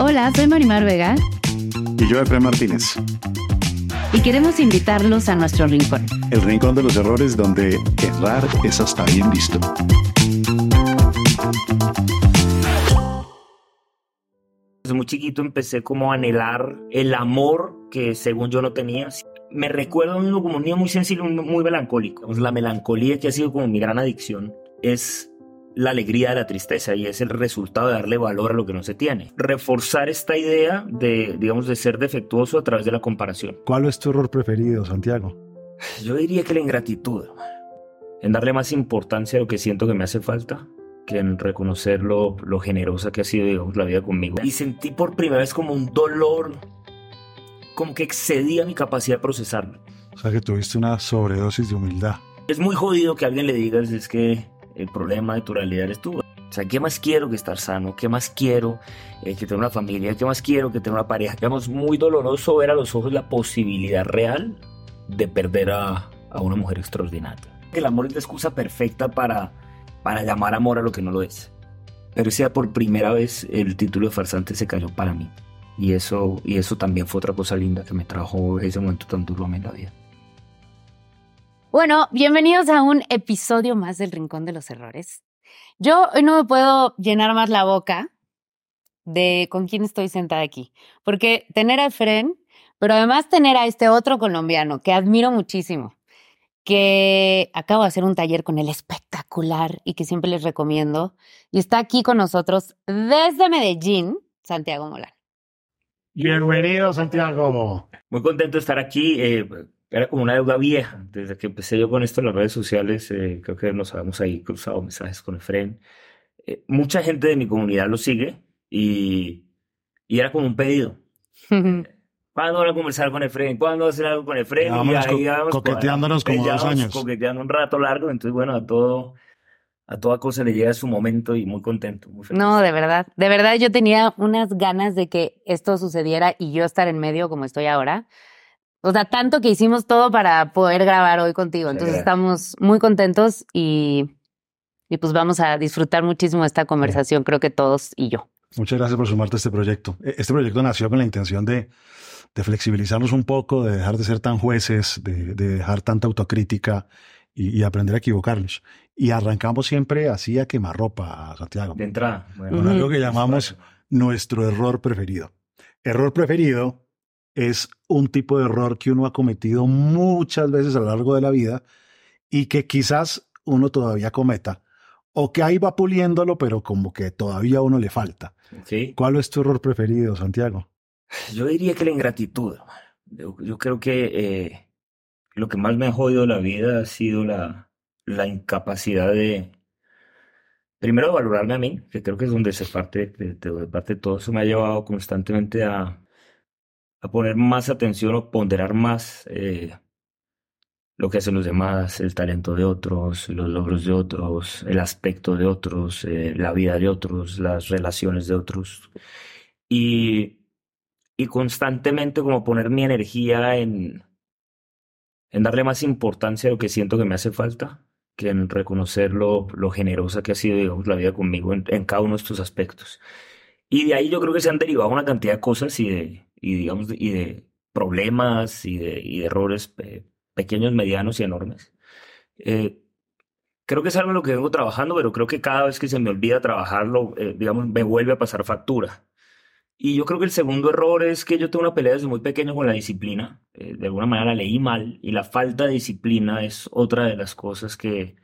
Hola, soy Marimar Vega. Y yo, Efraín Martínez. Y queremos invitarlos a nuestro rincón. El rincón de los errores donde errar es hasta bien visto. Desde muy chiquito empecé como a anhelar el amor que según yo no tenía. Me recuerdo a uno como un niño muy sensible, muy melancólico. La melancolía que ha sido como mi gran adicción es la alegría de la tristeza y es el resultado de darle valor a lo que no se tiene. Reforzar esta idea de, digamos, de ser defectuoso a través de la comparación. ¿Cuál es tu error preferido, Santiago? Yo diría que la ingratitud, en darle más importancia a lo que siento que me hace falta que en reconocer lo, lo generosa que ha sido, digamos, la vida conmigo. Y sentí por primera vez como un dolor, como que excedía mi capacidad de procesarlo. O sea que tuviste una sobredosis de humildad. Es muy jodido que alguien le diga, es que el problema de tu realidad eres tú. O sea, ¿qué más quiero que estar sano? ¿Qué más quiero eh, que tener una familia? ¿Qué más quiero que tener una pareja? Digamos, muy doloroso ver a los ojos la posibilidad real de perder a, a una mujer extraordinaria. El amor es la excusa perfecta para, para llamar amor a lo que no lo es. Pero ese por primera vez el título de farsante se cayó para mí. Y eso, y eso también fue otra cosa linda que me trajo ese momento tan duro a mí en la vida. Bueno, bienvenidos a un episodio más del Rincón de los Errores. Yo hoy no me puedo llenar más la boca de con quién estoy sentada aquí, porque tener a Efren, pero además tener a este otro colombiano que admiro muchísimo, que acabo de hacer un taller con él espectacular y que siempre les recomiendo, y está aquí con nosotros desde Medellín, Santiago Molán. Bienvenido, Santiago. Muy contento de estar aquí. Eh, era como una deuda vieja. Desde que empecé yo con esto en las redes sociales, eh, creo que nos habíamos ahí cruzado mensajes con Efren. Eh, mucha gente de mi comunidad lo sigue y, y era como un pedido. ¿Cuándo van a conversar con Efren? ¿Cuándo van a hacer algo con Efren? y ahí co coqueteándonos como dos años. Coqueteando un rato largo. Entonces, bueno, a todo, a toda cosa le llega su momento y muy contento. Muy feliz. No, de verdad. De verdad, yo tenía unas ganas de que esto sucediera y yo estar en medio como estoy ahora. O sea, tanto que hicimos todo para poder grabar hoy contigo. Entonces Sí. estamos muy contentos y, y pues vamos a disfrutar muchísimo esta conversación, creo que todos y yo. Muchas gracias por sumarte a este proyecto. E- Este proyecto nació con la intención de, de flexibilizarnos un poco, de dejar de ser tan jueces, de, de dejar tanta autocrítica y, y aprender a equivocarnos. Y arrancamos siempre así a quemarropa, Santiago, De entrada. Bueno, con algo que llamamos nuestro error preferido. Error preferido es un tipo de error que uno ha cometido muchas veces a lo largo de la vida y que quizás uno todavía cometa o que ahí va puliéndolo, pero como que todavía a uno le falta. Sí. ¿Cuál es tu error preferido, Santiago? Yo diría que la ingratitud. Yo, yo creo que eh, lo que más me ha jodido la vida ha sido la, la incapacidad de, primero, valorarme a mí, que creo que es donde se parte, de, de- de parte todo eso me ha llevado constantemente a, a poner más atención o ponderar más eh, lo que hacen los demás, el talento de otros, los logros de otros, el aspecto de otros, eh, la vida de otros, las relaciones de otros. Y, y constantemente como poner mi energía en, en darle más importancia a lo que siento que me hace falta que en reconocer lo, lo generosa que ha sido, digamos, la vida conmigo en, en cada uno de estos aspectos. Y de ahí yo creo que se han derivado una cantidad de cosas y de, y digamos, y de problemas y de, y de errores pequeños, medianos y enormes. Eh, creo que es algo en lo que vengo trabajando, pero creo que cada vez que se me olvida trabajarlo, eh, digamos, me vuelve a pasar factura. Y yo creo que el segundo error es que yo tengo una pelea desde muy pequeño con la disciplina. Eh, de alguna manera la leí mal y la falta de disciplina es otra de las cosas que,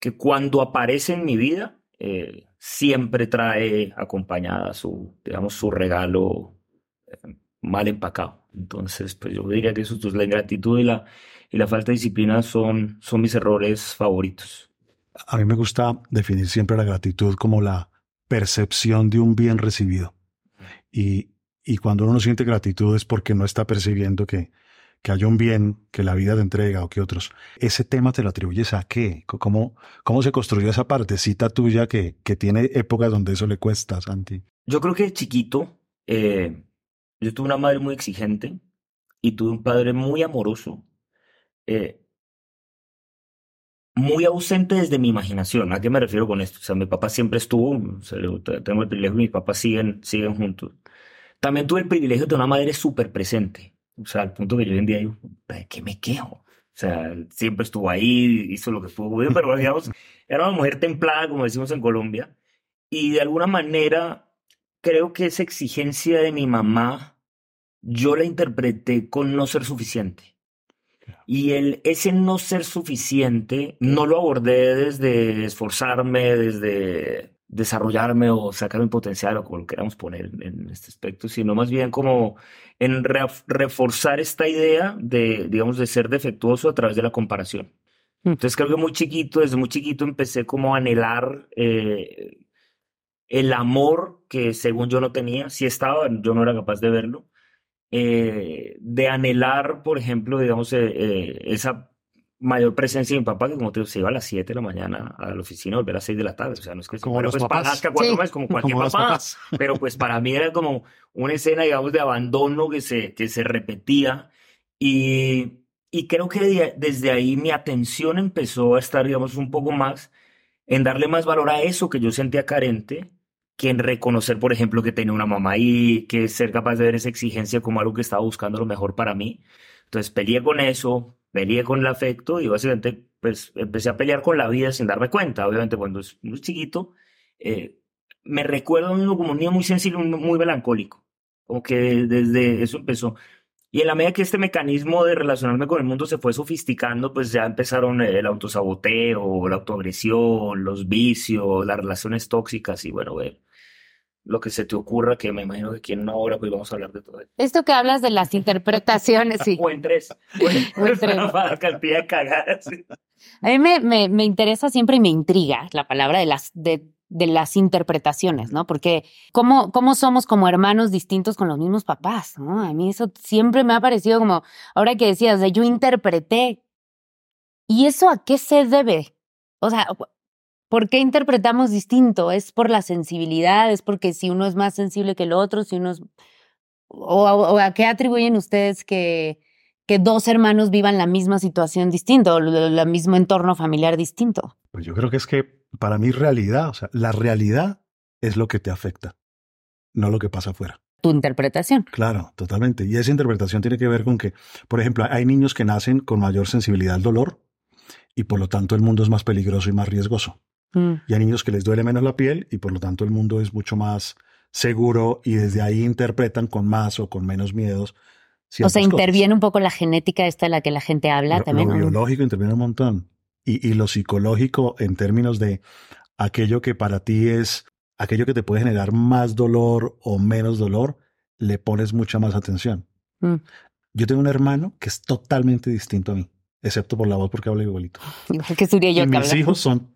que cuando aparece en mi vida eh, siempre trae acompañada su, digamos, su regalo eh, mal empacado. Entonces, pues yo diría que eso, pues, la ingratitud y la, y la falta de disciplina son, son mis errores favoritos. A mí me gusta definir siempre la gratitud como la percepción de un bien recibido. Y, y cuando uno siente gratitud es porque no está percibiendo que, que haya un bien que la vida te entrega o que otros. ¿Ese tema te lo atribuyes a qué? ¿Cómo, cómo se construyó esa partecita tuya que, que tiene épocas donde eso le cuesta, Santi? Yo creo que chiquito, eh, yo tuve una madre muy exigente y tuve un padre muy amoroso, eh, muy ausente desde mi imaginación. ¿A qué me refiero con esto? O sea, mi papá siempre estuvo, o sea, tengo el privilegio, mis papás siguen, siguen juntos. También tuve el privilegio de una madre súper presente. O sea, al punto que yo hoy en día digo, ¿de qué me quejo? O sea, siempre estuvo ahí, hizo lo que pudo, pero digamos, era una mujer templada, como decimos en Colombia, y de alguna manera creo que esa exigencia de mi mamá, yo la interpreté con no ser suficiente. Y el, ese no ser suficiente no lo abordé desde esforzarme, desde desarrollarme o sacar mi potencial o como lo queramos poner en este aspecto, sino más bien como en reforzar esta idea de, digamos, de ser defectuoso a través de la comparación. Mm. Entonces creo que muy chiquito, desde muy chiquito empecé como a anhelar eh, el amor que según yo no tenía, si estaba, yo no era capaz de verlo, eh, de anhelar, por ejemplo, digamos, eh, esa mayor presencia de mi papá, que como te digo, se iba a las 7 de la mañana a la oficina y volver a las 6 de la tarde. O sea, no es que como los pues, papás. Cuatro meses, como cualquier papá. Pero pues para mí era como una escena, digamos, de abandono que se, que se repetía. Y, y creo que desde ahí mi atención empezó a estar, digamos, un poco más en darle más valor a eso que yo sentía carente que en reconocer, por ejemplo, que tenía una mamá ahí, que ser capaz de ver esa exigencia como algo que estaba buscando lo mejor para mí. Entonces peleé con eso, peleé con el afecto y básicamente pues empecé a pelear con la vida sin darme cuenta. Obviamente cuando es muy chiquito, eh, me recuerdo como un niño muy sensible, muy melancólico. Como que desde eso empezó. Y en la medida que este mecanismo de relacionarme con el mundo se fue sofisticando, pues ya empezaron el autosaboteo, la autoagresión, los vicios, las relaciones tóxicas y bueno, ver lo que se te ocurra, que me imagino que aquí en una hora pues vamos a hablar de todo esto. Esto que hablas de las interpretaciones, sí. o en tres. O en, tres. de cagadas. A mí me, me, me, interesa siempre y me intriga la palabra de las, de, de las interpretaciones, ¿no? Porque ¿cómo, cómo somos como hermanos distintos con los mismos papás, ¿no? A mí eso siempre me ha parecido como, ahora que decías, de yo interpreté. ¿Y eso a qué se debe? O sea, ¿Por qué interpretamos distinto? ¿Es por la sensibilidad? ¿Es porque si uno es más sensible que el otro? Si uno o, a qué atribuyen ustedes que, que dos hermanos vivan la misma situación distinta o el mismo entorno familiar distinto? Pues yo creo que es que para mí realidad, o sea, la realidad es lo que te afecta, no lo que pasa afuera. Tu interpretación. Claro, totalmente. Y esa interpretación tiene que ver con que, por ejemplo, hay niños que nacen con mayor sensibilidad al dolor y por lo tanto el mundo es más peligroso y más riesgoso. Mm. Y hay niños que les duele menos la piel y por lo tanto el mundo es mucho más seguro y desde ahí interpretan con más o con menos miedos. O sea, interviene un poco la genética esta de la que la gente habla también. Lo biológico interviene un montón. Y, y lo psicológico en términos de aquello que para ti es, aquello que te puede generar más dolor o menos dolor, le pones mucha más atención. Mm. Yo tengo un hermano que es totalmente distinto a mí, excepto por la voz porque habla igualito. que sería yo y mis hijos son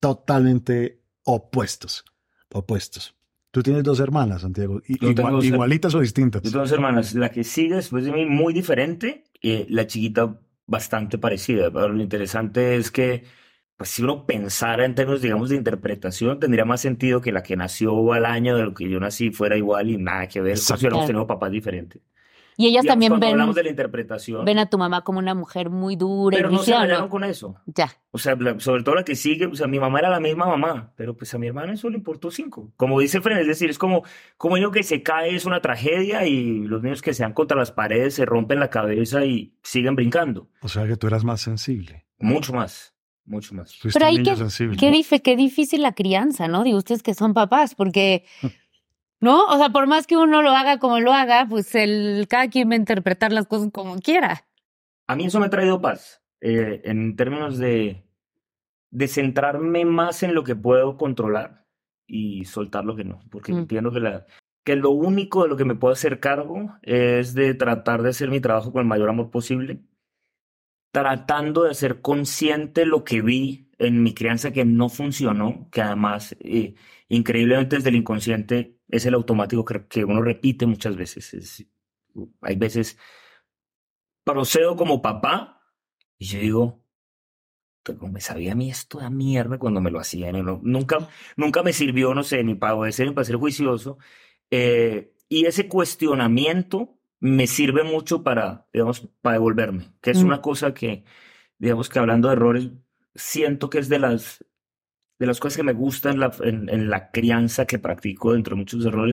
totalmente opuestos. Opuestos. Tú tienes dos hermanas, Santiago, igualitas o distintas. Yo tengo dos hermanas. La que sigue después de mí, muy diferente, y la chiquita bastante parecida. Pero lo interesante es que, pues si uno pensara en términos, digamos, de interpretación, tendría más sentido que la que nació al año de lo que yo nací fuera igual y nada que ver. Si hubiéramos tenido papás diferentes. Y ellas también ven. Hablamos de la interpretación. Ven a tu mamá como una mujer muy dura. Pero no se ¿no? con eso. Ya. O sea, sobre todo la que sigue, o sea, mi mamá era la misma mamá, pero pues a mi hermana eso le importó cinco. Como dice Fren, es decir, es como, como niño que se cae es una tragedia y los niños que se dan contra las paredes se rompen la cabeza y siguen brincando. O sea que tú eras más sensible. Mucho más mucho más. Pero ahí qué, qué, qué difícil la crianza, ¿no? Digo, ustedes que son papás, porque, ¿no? O sea, por más que uno lo haga como lo haga, pues el, cada quien va a interpretar las cosas como quiera. A mí eso me ha traído paz, eh, en términos de, de centrarme más en lo que puedo controlar y soltar lo que no, porque Mm. entiendo que, la, que lo único de lo que me puedo hacer cargo es de tratar de hacer mi trabajo con el mayor amor posible, tratando de ser consciente lo que vi en mi crianza que no funcionó, que además, eh, increíblemente desde el inconsciente es el automático que, que uno repite muchas veces. Es- hay veces procedo como papá y yo digo, pero me sabía a mí esto de mierda cuando me lo hacían. ¿no? Nunca, nunca me sirvió, no sé, ni para obedecer ni para ser juicioso. Eh, y ese cuestionamiento me sirve mucho para, digamos, para devolverme, que es Mm. una cosa que, digamos, que hablando de errores, siento que es de las, de las cosas que me gustan en la, en, en la crianza que practico dentro de muchos errores.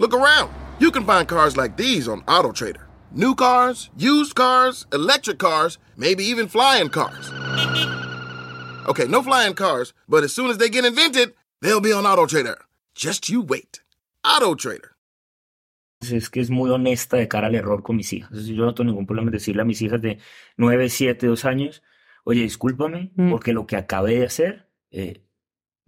Look around. You can find cars like these on AutoTrader. New cars, used cars, electric cars, maybe even flying cars. Okay, no flying cars, but as soon as they get invented, they'll be on AutoTrader. Just you wait. AutoTrader. es que es muy honesta de cara al error con mis hijas. Yo no tengo ningún problema en decirle a mis hijas de 9, 7, 2 años, oye, discúlpame, Mm. porque lo que acabé de hacer eh,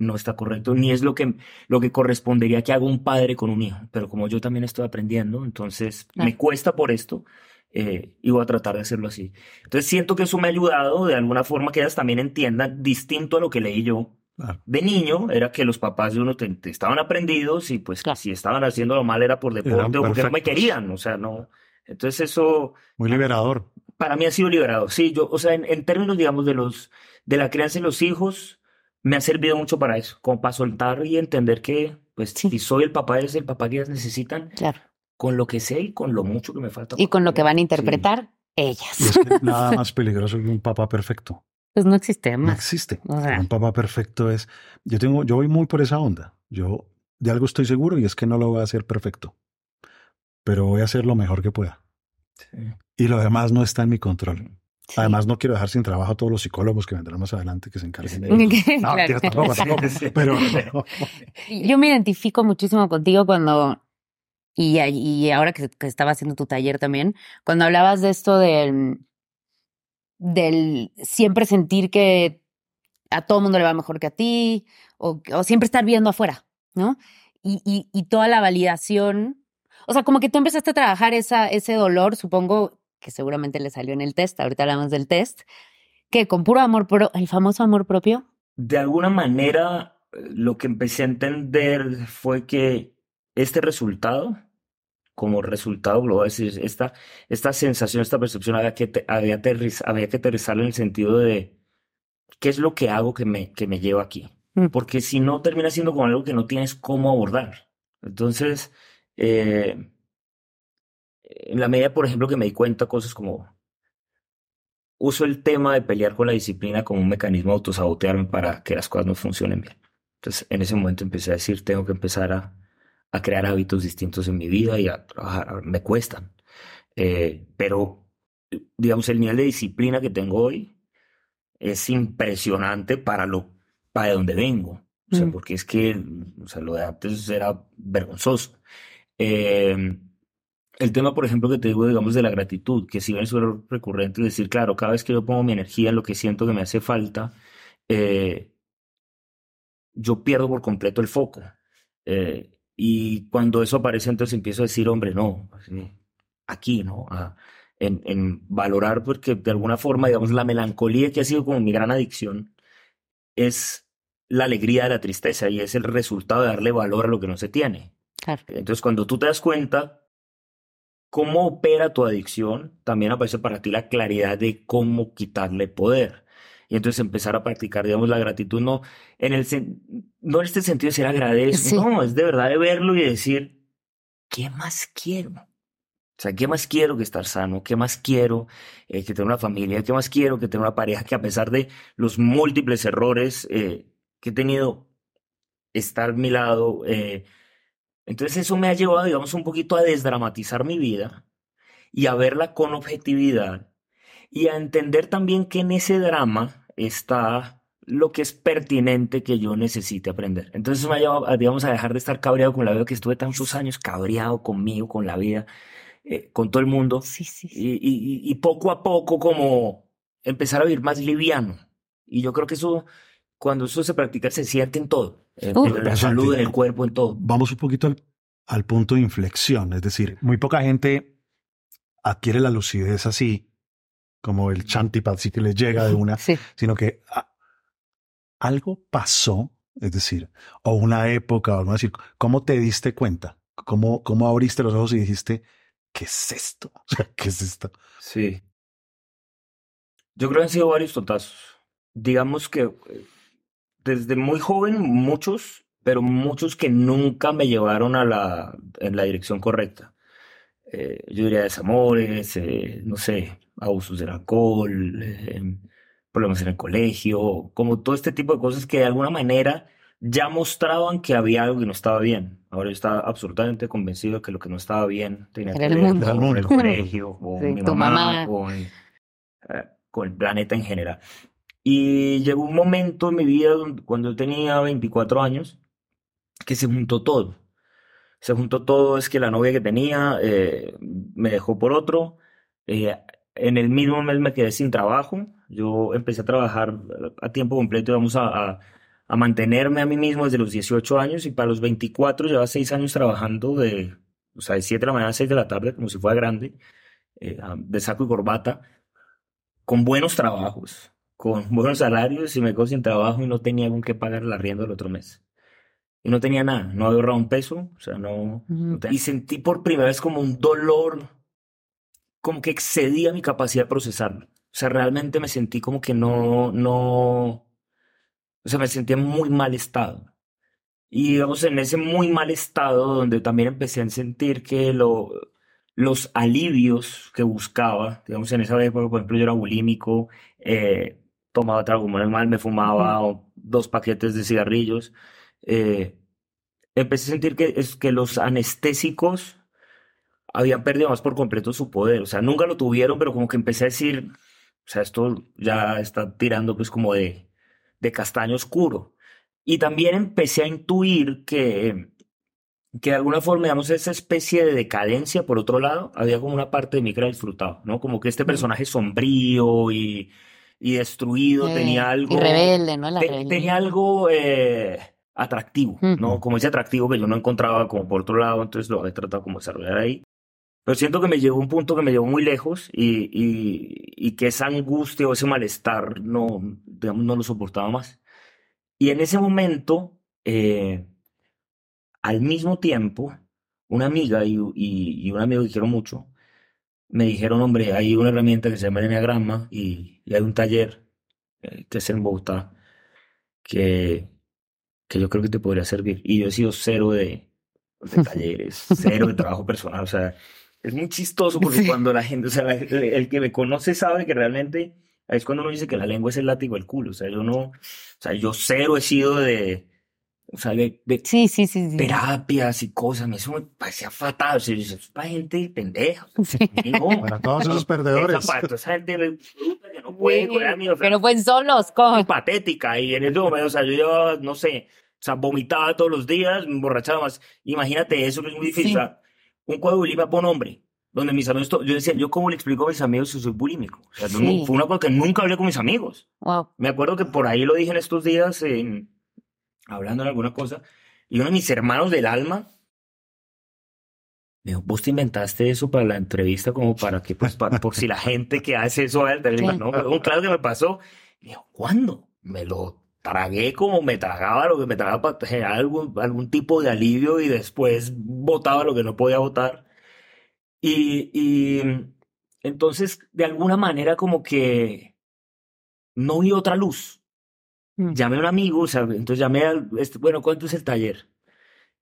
no está correcto, ni es lo que, lo que correspondería que haga un padre con un hijo. Pero como yo también estoy aprendiendo, entonces Claro. me cuesta por esto eh, y voy a tratar de hacerlo así. Entonces siento que eso me ha ayudado de alguna forma que ellas también entiendan, distinto a lo que leí yo, Claro. de niño era que los papás de uno te- te estaban aprendidos y pues Claro. si estaban haciéndolo mal era por deporte o porque no me querían, o sea, no. Entonces eso Muy liberador. para mí ha sido liberado. Sí, yo, o sea, en, en términos, digamos, de los, de la crianza de los hijos, me ha servido mucho para eso, como para soltar y entender que, pues, Sí. si soy el papá, es el papá que ellas necesitan, Claro. con lo que sé y con lo mucho que me falta. Y con lo que van a Sí. interpretar Y ellas. es que nada más peligroso que un papá perfecto. Pues no existe No más. existe. O sea. Un papá perfecto es. Yo tengo, yo voy muy por esa onda. Yo de algo estoy seguro y es que no lo voy a hacer perfecto. Pero voy a hacer lo mejor que pueda. Sí. Y lo demás no está en mi control. Además, no quiero dejar sin trabajo a todos los psicólogos que vendrán más adelante que se encarguen de. No, Claro. tampoco, tampoco. Pero Yo me identifico muchísimo contigo cuando, y, y ahora que, que estaba haciendo tu taller también, cuando hablabas de esto del, del siempre sentir que a todo mundo le va mejor que a ti, o, o siempre estar viendo afuera, ¿no? Y, y, y toda la validación, o sea, como que tú empezaste a trabajar esa, ese dolor, supongo que seguramente le salió en el test, ahorita hablamos del test, que con puro amor, pro, el famoso amor propio. De alguna manera, lo que empecé a entender fue que este resultado, como resultado global, es decir, esta, esta sensación, esta percepción, había que, te- había, aterriz- había que aterrizarla en el sentido de qué es lo que hago que me, que me lleva aquí. Mm. Porque si no, termina siendo como algo que no tienes cómo abordar. Entonces, eh, en la medida, por ejemplo, que me di cuenta cosas como uso el tema de pelear con la disciplina como un mecanismo de autosabotearme para que las cosas no funcionen bien. Entonces, en ese momento empecé a decir, tengo que empezar a, a crear hábitos distintos en mi vida y a trabajar. Me cuestan. Eh, pero, digamos, el nivel de disciplina que tengo hoy es impresionante para lo para donde vengo. O sea, Mm. porque es que, o sea, lo de antes era vergonzoso. Eh, el tema, por ejemplo, que te digo, digamos, de la gratitud, que si bien es recurrente decir, claro, cada vez que yo pongo mi energía en lo que siento que me hace falta, eh, yo pierdo por completo el foco. Eh, y cuando eso aparece, entonces empiezo a decir, hombre, no, así, aquí, ¿no? A- en, en valorar, porque de alguna forma, digamos, la melancolía que ha sido como mi gran adicción es la alegría de la tristeza y es el resultado de darle valor a lo que no se tiene. Claro. Entonces, cuando tú te das cuenta cómo opera tu adicción, también aparece para ti la claridad de cómo quitarle poder. y entonces empezar a practicar, digamos, la gratitud, no en, el, no en este sentido de ser agradecido, no, es de verdad de verlo y decir, ¿qué más quiero? O sea, ¿qué más quiero que estar sano? ¿Qué más quiero eh, que tener una familia? ¿Qué más quiero que tener una pareja que a pesar de los múltiples errores eh, que he tenido, estar a mi lado? Eh, entonces eso me ha llevado, digamos, un poquito a desdramatizar mi vida y a verla con objetividad y a entender también que en ese drama está lo que es pertinente que yo necesite aprender. Entonces me ha llevado, digamos, a dejar de estar cabreado con la vida que estuve tantos años cabreado conmigo, con la vida, eh, con todo el mundo. Sí, sí, Y, y, y, poco a poco como empezar a vivir más liviano. Y yo creo que eso, cuando eso se practica, se siente en todo. En, en la salud, en el cuerpo, en todo. Vamos un poquito al, al punto de inflexión. Es decir, muy poca gente adquiere la lucidez así, como el chantipad, sí que les llega de una, sí. sino que ah, algo pasó, es decir, o una época, vamos a decir, ¿cómo te diste cuenta? ¿Cómo, cómo abriste los ojos y dijiste, ¿qué es esto? ¿Qué es esto? Sí. Yo creo que han sido varios totazos. Digamos que eh, desde muy joven, muchos, pero muchos que nunca me llevaron a la, en la dirección correcta eh, yo diría desamores, eh, no sé, abusos del alcohol, eh, problemas en el colegio, como todo este tipo de cosas que de alguna manera ya mostraban que había algo que no estaba bien. Ahora yo estaba absolutamente convencido de que lo que no estaba bien tenía Era que ver con el colegio, con Sí, mi tu mamá, mamá. Con, eh, con el planeta en general. Y llegó un momento en mi vida cuando yo tenía 24 años que se juntó todo. Se juntó todo, es que la novia que tenía eh, me dejó por otro. eh, en el mismo mes me quedé sin trabajo. Yo empecé a trabajar a tiempo completo, vamos a, a, a mantenerme a mí mismo desde los 18 años y para los 24 llevaba 6 años trabajando de, o sea, de 7 de la mañana a 6 de la tarde, como si fuera grande, eh, de saco y corbata, con buenos trabajos, con buenos salarios y me quedo sin trabajo y no tenía con qué pagar el arriendo del otro mes. Y no tenía nada, no había ahorrado un peso, o sea, no, no te- Y sentí por primera vez como un dolor, como que excedía mi capacidad de procesarlo. O sea, realmente me sentí como que no, no, o sea, me sentía en muy mal estado. Y digamos, en ese muy mal estado, donde también empecé a sentir que lo, los alivios que buscaba, digamos, en esa época, por ejemplo, yo era bulímico, eh, tomaba trago normal, me fumaba dos paquetes de cigarrillos, eh, empecé a sentir que, es, que los anestésicos habían perdido más por completo su poder. O sea, nunca lo tuvieron, pero como que empecé a decir, o sea, esto ya está tirando pues como de, de castaño oscuro. Y también empecé a intuir que, que de alguna forma, digamos, esa especie de decadencia, por otro lado, había como una parte de mí que la disfrutaba, ¿no? Como que este personaje sombrío y, y destruido Eh, tenía algo... Y rebelde, ¿no? La Te- tenía algo eh, atractivo, ¿no? Como ese atractivo que yo no encontraba como por otro lado, entonces lo he tratado como de desarrollar ahí. Pero siento que me llegó a un punto que me llevó muy lejos y, y, y que esa angustia o ese malestar no, digamos, no lo soportaba más. Y en ese momento, eh, al mismo tiempo, una amiga y, y, y un amigo que quiero mucho me dijeron, hombre, hay una herramienta que se llama Enneagrama y, y hay un taller eh, que es en Bogotá que, que yo creo que te podría servir. Y yo he sido cero de, de talleres, cero de trabajo personal. O sea, es muy chistoso porque Sí. cuando la gente, o sea, la- el que me conoce sabe que realmente es cuando uno dice que la lengua es el látigo del culo. O sea, yo no, o sea, yo cero he sido de, o sea, de, de Sí, sí, sí, sí. terapias y cosas. me- Eso me parecía fatal. O sea, decía, es para gente pendeja. No, Para todos esos perdedores. esa, parte, esa gente que no puede mío, o sea, Pero fue solos, muy patética y en ese momento, o sea, yo llevaba, no sé, o sea, vomitaba todos los días, me emborrachaba más. Imagínate eso que es muy difícil. Sí. O sea, un cuadro de bulimia por nombre, donde mis amigos, yo decía, yo cómo le explico a mis amigos que soy bulímico. O sea, no- fue una cosa que nunca hablé con mis amigos. Wow. Me acuerdo que por ahí lo dije en estos días, en- hablando en alguna cosa, y uno de mis hermanos del alma me dijo, vos te inventaste eso para la entrevista como para que, pues, pa- por si la gente que hace eso a entender". Sí. No, pero claro que me pasó. Y dijo, ¿cuándo? Me lo tragué como me tragaba lo que me tragaba para generar algún, algún tipo de alivio y después botaba lo que no podía botar. Y, y entonces, de alguna manera, como que no vi otra luz. Mm. Llamé a un amigo, o sea, entonces llamé al, este, bueno, ¿cuánto es el taller?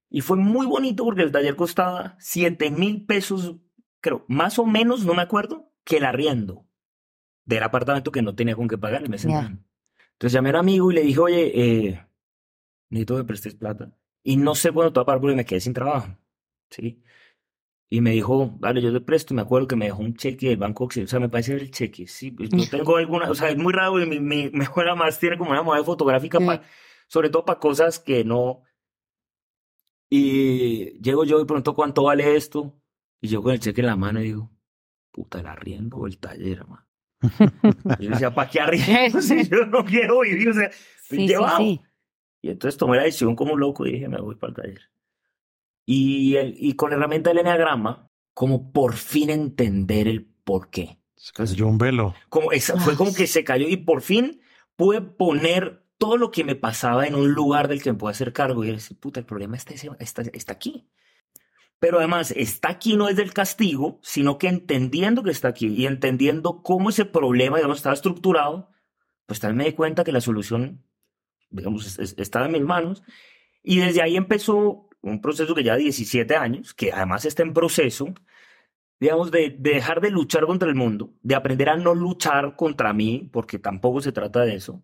Y fue muy bonito porque el taller costaba 7 mil pesos, creo, más o menos, no me acuerdo, que el arriendo del apartamento que no tenía con qué pagar Ya. entrante. Entonces llamé a un amigo y le dije, oye, eh, necesito que prestes plata. Y no sé cuándo te va a pagar porque me quedé sin trabajo. ¿Sí? Y me dijo, vale, yo te presto. Y me acuerdo que me dejó un cheque del Banco Occidental. O sea, me parece el cheque. Sí, pues, yo tengo alguna, o sea, es muy raro. y Mi, mi, abuela más tiene como una modalidad fotográfica, Mm. pa- sobre todo para cosas que no. Y llego yo y pregunto cuánto vale esto. Y yo con el cheque en la mano y digo, puta, el arriendo o el taller, man. Y yo decía, ¿para qué arriendo si yo no quiero vivir? O sea, Sí, sí, llevado. sí. Y entonces tomé la decisión como un loco y dije, me voy para el taller. Y, el- y con la herramienta del enneagrama, como por fin entender el por qué. Se cayó un velo. Como esa, fue como que se cayó y por fin pude poner todo lo que me pasaba en un lugar del que me puedo hacer cargo. Y decir, puta, el problema está, está, está aquí. Pero además, está aquí no es del castigo, sino que entendiendo que está aquí y entendiendo cómo ese problema, digamos, estaba estructurado, pues también me di cuenta que la solución, digamos, es- es- estaba en mis manos. Y desde ahí empezó un proceso que ya 17 años, que además está en proceso, digamos, de, de dejar de luchar contra el mundo, de aprender a no luchar contra mí, porque tampoco se trata de eso,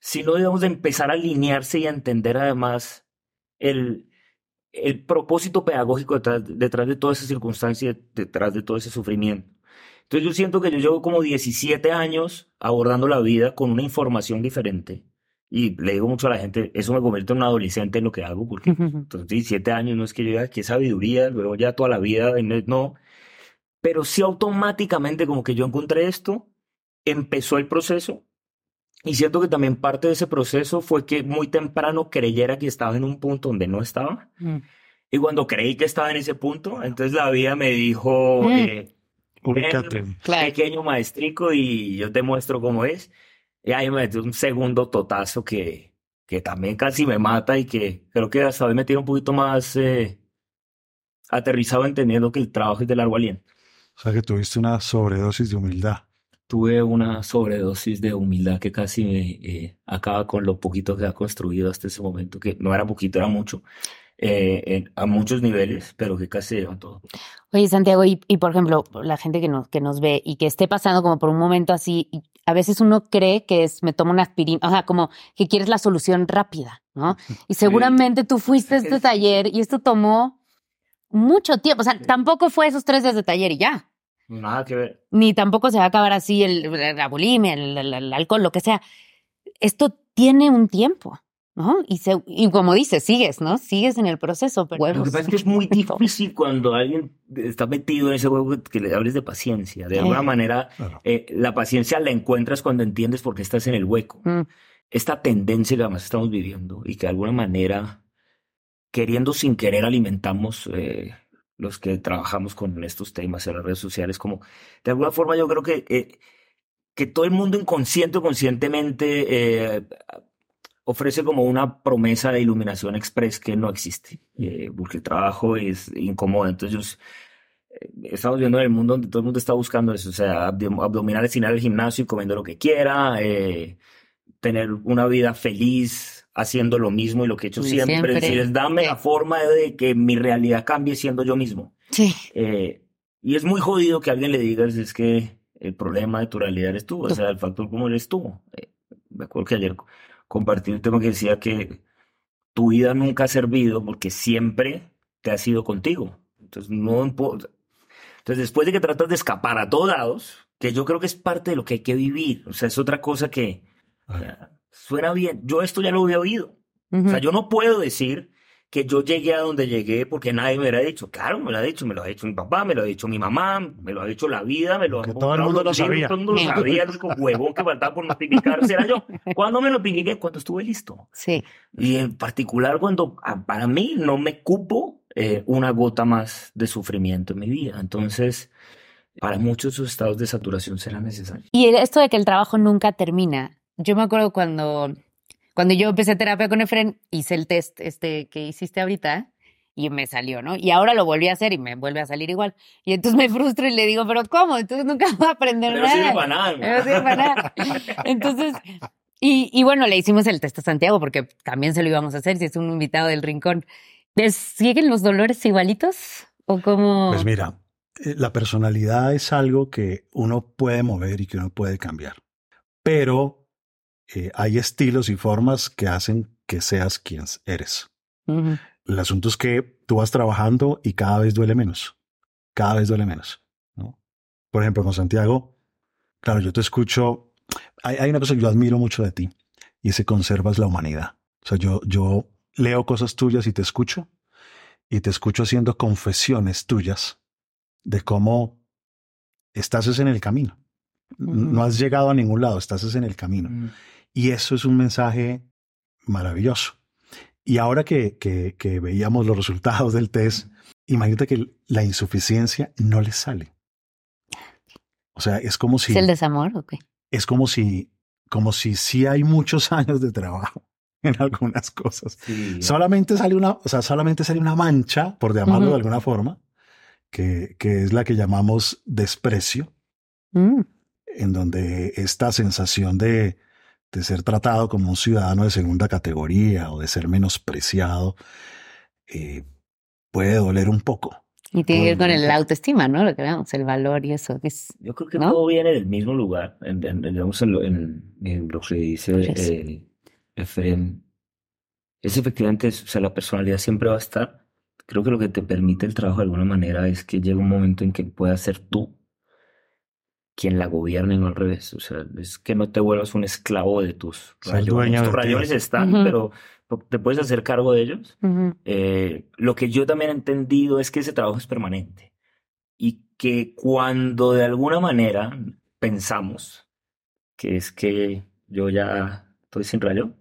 sino, digamos, de empezar a alinearse y a entender además el, propósito pedagógico detrás, detrás de toda esa circunstancia, detrás de todo ese sufrimiento. Entonces yo siento que yo llevo como 17 años abordando la vida con una información diferente. Y le digo mucho a la gente, eso me convierte en un adolescente en lo que hago, porque entonces 17 años no es que yo diga qué sabiduría, luego ya toda la vida, no. Pero sí automáticamente como que yo encontré esto, empezó el proceso y siento que también parte de ese proceso fue que muy temprano creyera que estaba en un punto donde no estaba. Mm. Y cuando creí que estaba en ese punto, entonces la vida me dijo, Mm. eh, Ubícate. Pequeño maestrico y yo te muestro cómo es. Y ahí me metió un segundo totazo que, que también casi me mata y que creo que hasta hoy me tiene un poquito más eh, aterrizado entendiendo que el trabajo es de largo aliento. O sea que tuviste una sobredosis de humildad. Tuve una sobredosis de humildad que casi me eh, acaba con lo poquito que ha construido hasta ese momento, que no era poquito, era mucho, eh, en- a muchos niveles, pero que casi se lleva todo. Oye, Santiago, y, y por ejemplo, la gente que nos, que nos ve y que esté pasando como por un momento así, y a veces uno cree que es, me tomo una aspirina, o sea, como que quieres la solución rápida, ¿no? Y seguramente tú fuiste a este Es- taller y esto tomó mucho tiempo, o sea, tampoco fue esos tres días de taller y ya. Nada que ver. Ni tampoco se va a acabar así el, la bulimia, el, el- el alcohol, lo que sea. Esto tiene un tiempo, ¿no? Y, se, y como dices, sigues, ¿no? Sigues en el proceso, pero Lo que pasa es que es muy difícil cuando alguien está metido en ese juego que le hables de paciencia. De alguna manera, Claro. eh, la paciencia la encuentras cuando entiendes por qué estás en el hueco. Mm. Esta tendencia que además estamos viviendo y que de alguna manera, queriendo sin querer, alimentamos eh, los que trabajamos con estos temas en las redes sociales. Como de alguna forma, yo creo que, eh, que todo el mundo inconsciente o conscientemente eh, ofrece como una promesa de iluminación express que no existe, eh, porque el trabajo es incómodo. Entonces, eh, estamos viendo en el mundo donde todo el mundo está buscando eso, o sea, abdom- abdominales sin ir al gimnasio y comiendo lo que quiera, eh, tener una vida feliz haciendo lo mismo y lo que he hecho siempre. siempre. Es decir, dame la forma de que mi realidad cambie siendo yo mismo. Sí. Eh, y es muy jodido que alguien le digas es que el problema de tu realidad eres tú, o sea, el factor como eres tú. Eh, me acuerdo que ayer compartí un tema que decía que tu vida nunca ha servido porque siempre te has ido contigo. Entonces, no importa. Entonces, después de que tratas de escapar a todos lados, que yo creo que es parte de lo que hay que vivir, o sea, es otra cosa que o sea, suena bien. Yo esto ya lo había oído. O sea, yo no puedo decir que yo llegué a donde llegué porque nadie me lo ha dicho. Claro, me lo ha dicho, me lo ha dicho mi papá, me lo ha dicho mi mamá, me lo ha dicho la vida, me lo ha Que todo el mundo lo sabía. Todo el mundo lo sabía, el único huevón que faltaba por notificarse era yo. ¿Cuándo me lo piqué? Cuando estuve listo. Sí. Y en particular cuando ah, para mí no me cupo eh, una gota más de sufrimiento en mi vida. Entonces, para muchos esos estados de saturación serán necesarios. Y esto de que el trabajo nunca termina. Yo me acuerdo cuando, cuando yo empecé terapia con Efren, hice el test este que hiciste ahorita y me salió, ¿no? Y ahora lo volví a hacer y me vuelve a salir igual. Y entonces me frustro y le digo, pero ¿cómo? Entonces nunca voy a aprender Pero no nada. sirve para nada. No sirve para nada. Entonces, y, y bueno, le hicimos el test a Santiago porque también se lo íbamos a hacer si es un invitado del rincón. ¿Les ¿Siguen los dolores igualitos? ¿O como Pues mira, eh, la personalidad es algo que uno puede mover y que uno puede cambiar. Pero eh, hay estilos y formas que hacen que seas quien eres. El asunto es que tú vas trabajando y cada vez duele menos. Cada vez duele menos. ¿no? Por ejemplo, con Santiago, claro, yo te escucho. Hay, hay una cosa que yo admiro mucho de ti y es que conservas la humanidad. O sea, yo, yo leo cosas tuyas y te escucho y te escucho haciendo confesiones tuyas de cómo estás es en el camino. No has llegado a ningún lado, estás es en el camino. Mm. Y eso es un mensaje maravilloso. Y ahora que, que, que veíamos los resultados del test, imagínate que la insuficiencia no le sale. O sea, es como si ¿Es el desamor o qué? es como si como si sí hay muchos años de trabajo en algunas cosas. Sí. Solamente sale una, o sea, solamente sale una mancha, por llamarlo de alguna forma, que, que es la que llamamos desprecio Mm. en donde esta sensación de, de ser tratado como un ciudadano de segunda categoría o de ser menospreciado eh, puede doler un poco. Y tiene que ver con el autoestima, ¿no? Lo que veamos, el valor y eso. que es- Yo creo que ¿No? todo viene del mismo lugar. En, en- en- digamos, en lo, en- en lo que dice eh, Efraín, es efectivamente, o sea, la personalidad siempre va a estar. Creo que lo que te permite el trabajo de alguna manera es que llega un momento en que puedas ser tú quien la gobierne, no al revés. O sea, es que no te vuelvas un esclavo de tus Ser rayones. dueño Tus rayones están, pero te puedes hacer cargo de ellos. Eh, lo que yo también he entendido es que ese trabajo es permanente y que cuando de alguna manera pensamos que es que yo ya estoy sin rayo,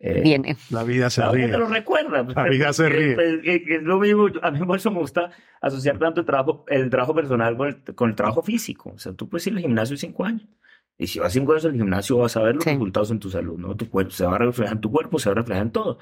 eh, Viene. La vida se la vida ríe. te lo recuerda. La vida se ríe. pues, es lo mismo. A mí por eso me gusta asociar tanto el trabajo, el trabajo personal con el, con el trabajo físico. O sea, tú puedes ir al gimnasio cinco años. Y si vas cinco años al gimnasio vas a ver los Sí. resultados en tu salud, ¿no? Tu cuerpo se va a reflejar en tu cuerpo, se va a reflejar en todo.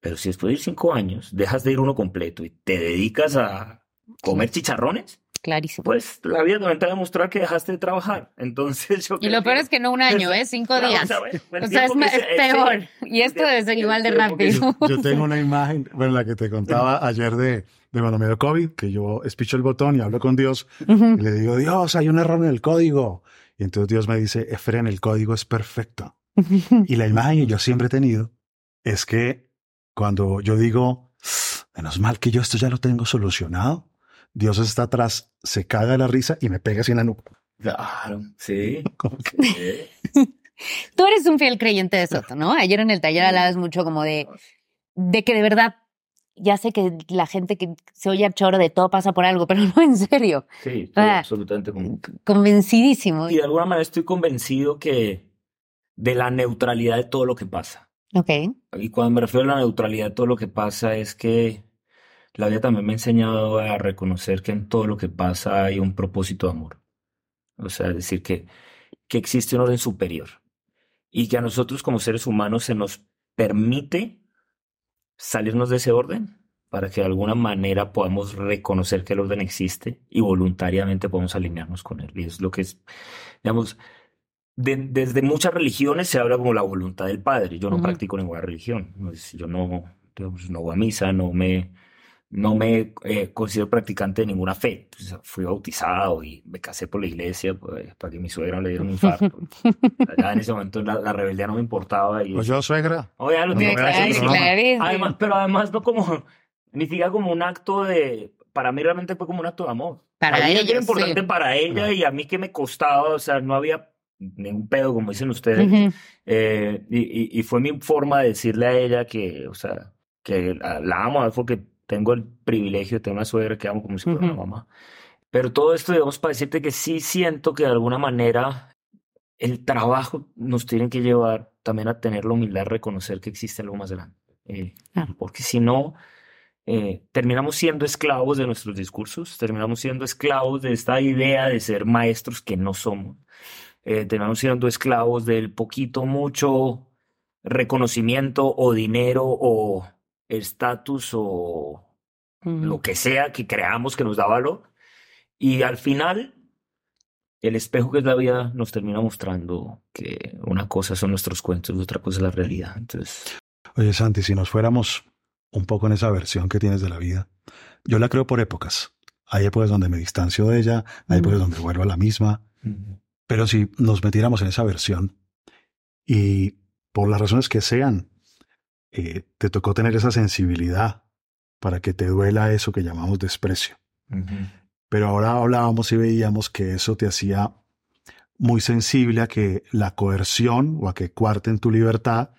Pero si después de ir cinco años dejas de ir uno completo y te dedicas a comer chicharrones, Clarísimo. pues la vida también te va a demostrar que dejaste de trabajar. Entonces yo Y lo peor que- es que no un año, ¿eh? Cinco Claro, días. o sea, O sea, es, es se- ese- peor. Y esto debe ser igual de rápido. Yo tengo una imagen, bueno, la que te contaba ayer de, de cuando me dio COVID, que yo espicho el botón y hablo con Dios Ujú. y le digo, Dios, hay un error en el código. Y entonces Dios me dice, Efren, el código es perfecto. Y la imagen que yo siempre he tenido es que cuando yo digo, menos mal que yo esto ya lo tengo solucionado, Dios está atrás, se caga de la risa y me pega así en la nuca. Claro, sí. Como que- sí. Tú eres un fiel creyente de Soto, ¿no? Ayer en el taller hablabas mucho como de, de que de verdad, ya sé que la gente que se oye a choro de todo pasa por algo, pero no en serio. Sí, estoy Ah. absolutamente con- Convencidísimo. Y de alguna manera estoy convencido que de la neutralidad de todo lo que pasa. Ok. Y cuando me refiero a la neutralidad de todo lo que pasa es que la vida también me ha enseñado a reconocer que en todo lo que pasa hay un propósito de amor. O sea, es decir, que, que existe un orden superior. Y que a nosotros como seres humanos se nos permite salirnos de ese orden para que de alguna manera podamos reconocer que el orden existe y voluntariamente podamos alinearnos con él. Y es lo que es, digamos, de- desde muchas religiones se habla como la voluntad del Padre. Yo no Ujú. practico ninguna religión. No es- Yo no, digamos, no voy a misa, no me, no me eh, considero practicante de ninguna fe. Pues, fui bautizado y me casé por la iglesia pues, para que mi suegra no le diera un infarto. Ya en ese momento la, la rebeldía no me importaba. Y, Pues yo, suegra, Oh, ya lo No, tiene no. Además, pero además no como, ni siquiera como un acto de, para mí realmente fue como un acto de amor. Para ellos, era importante sí. para ella y a mí que me costaba, o sea, no había ningún pedo, como dicen ustedes. Ujú. Eh, y, y- y fue mi forma de decirle a ella que, o sea, que la, la amo, porque tengo el privilegio de tener una suegra que amo como si fuera una mamá. Pero todo esto, digamos, para decirte que sí siento que de alguna manera el trabajo nos tiene que llevar también a tener la humildad de reconocer que existe algo más grande. Eh, porque si no, eh, terminamos siendo esclavos de nuestros discursos, terminamos siendo esclavos de esta idea de ser maestros que no somos, eh, terminamos siendo esclavos del poquito, mucho reconocimiento o dinero o, estatus o lo que sea que creamos que nos da valor. Y al final, el espejo que es la vida nos termina mostrando que una cosa son nuestros cuentos y otra cosa es la realidad. Entonces, Oye, Santi, si nos fuéramos un poco en esa versión que tienes de la vida, yo la creo por épocas. Hay épocas donde me distancio de ella, hay épocas donde vuelvo a la misma, pero si nos metiéramos en esa versión y por las razones que sean, eh, te tocó tener esa sensibilidad para que te duela eso que llamamos desprecio. Pero ahora hablábamos y veíamos que eso te hacía muy sensible a que la coerción o a que cuarten tu libertad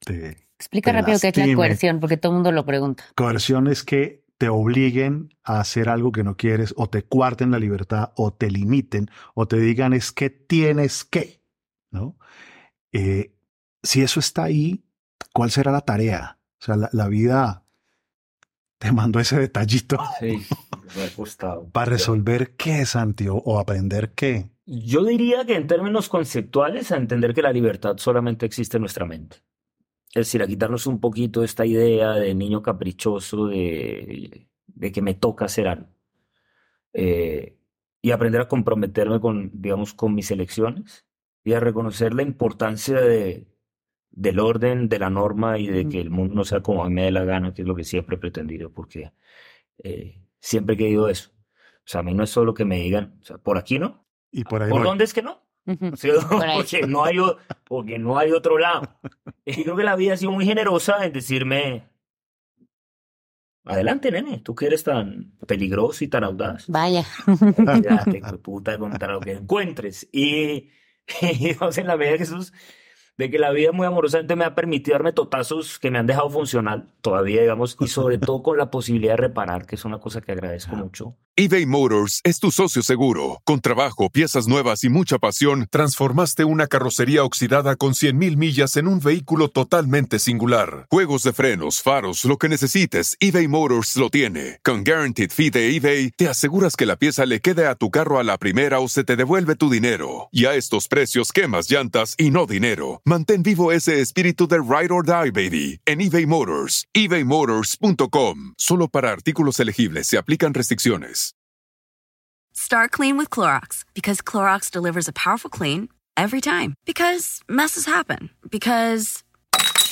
te, Explica te rápido qué es la coerción, porque todo el mundo lo pregunta. Coerción es que te obliguen a hacer algo que no quieres o te cuarten la libertad o te limiten o te digan es que tienes que, ¿no? Eh, si eso está ahí, ¿cuál será la tarea? O sea, la, la vida te mandó ese detallito Sí, me ha costado. para resolver qué, Santi, o, o aprender qué. Yo diría que en términos conceptuales, a entender que la libertad solamente existe en nuestra mente. Es decir, a quitarnos un poquito esta idea de niño caprichoso, de, de que me toca hacer algo. Eh, y aprender a comprometerme con, digamos, con mis elecciones y a reconocer la importancia de, del orden, de la norma y de que el mundo no sea como a mí me dé la gana, que es lo que siempre he pretendido, porque eh, siempre he querido eso. O sea, a mí no es solo que me digan, o sea, por aquí no, Y por ahí ¿por voy. dónde es que no? Sí, porque no hay, porque no hay otro lado. Y creo que la vida ha sido muy generosa en decirme, adelante, nene, tú que eres tan peligroso y tan audaz. Vaya. Ya, te puta contra lo que encuentres. Y, y digamos, en la medida de Jesús, de que la vida muy amorosamente me ha permitido darme totazos que me han dejado funcional todavía, digamos, y sobre todo con la posibilidad de reparar, que es una cosa que agradezco mucho. eBay Motors es tu socio seguro. Con trabajo, piezas nuevas y mucha pasión, transformaste una carrocería oxidada con 100.000 millas en un vehículo totalmente singular. Juegos de frenos, faros, lo que necesites, eBay Motors lo tiene. Con Guaranteed Fee de eBay, te aseguras que la pieza le quede a tu carro a la primera o se te devuelve tu dinero. Y a estos precios, quemas llantas y no dinero. Mantén vivo ese espíritu de Ride or Die, baby, en eBay Motors. ebaymotors.com. Solo para artículos elegibles se aplican restricciones. Start clean with Clorox because Clorox delivers a powerful clean every time. Because messes happen. Because.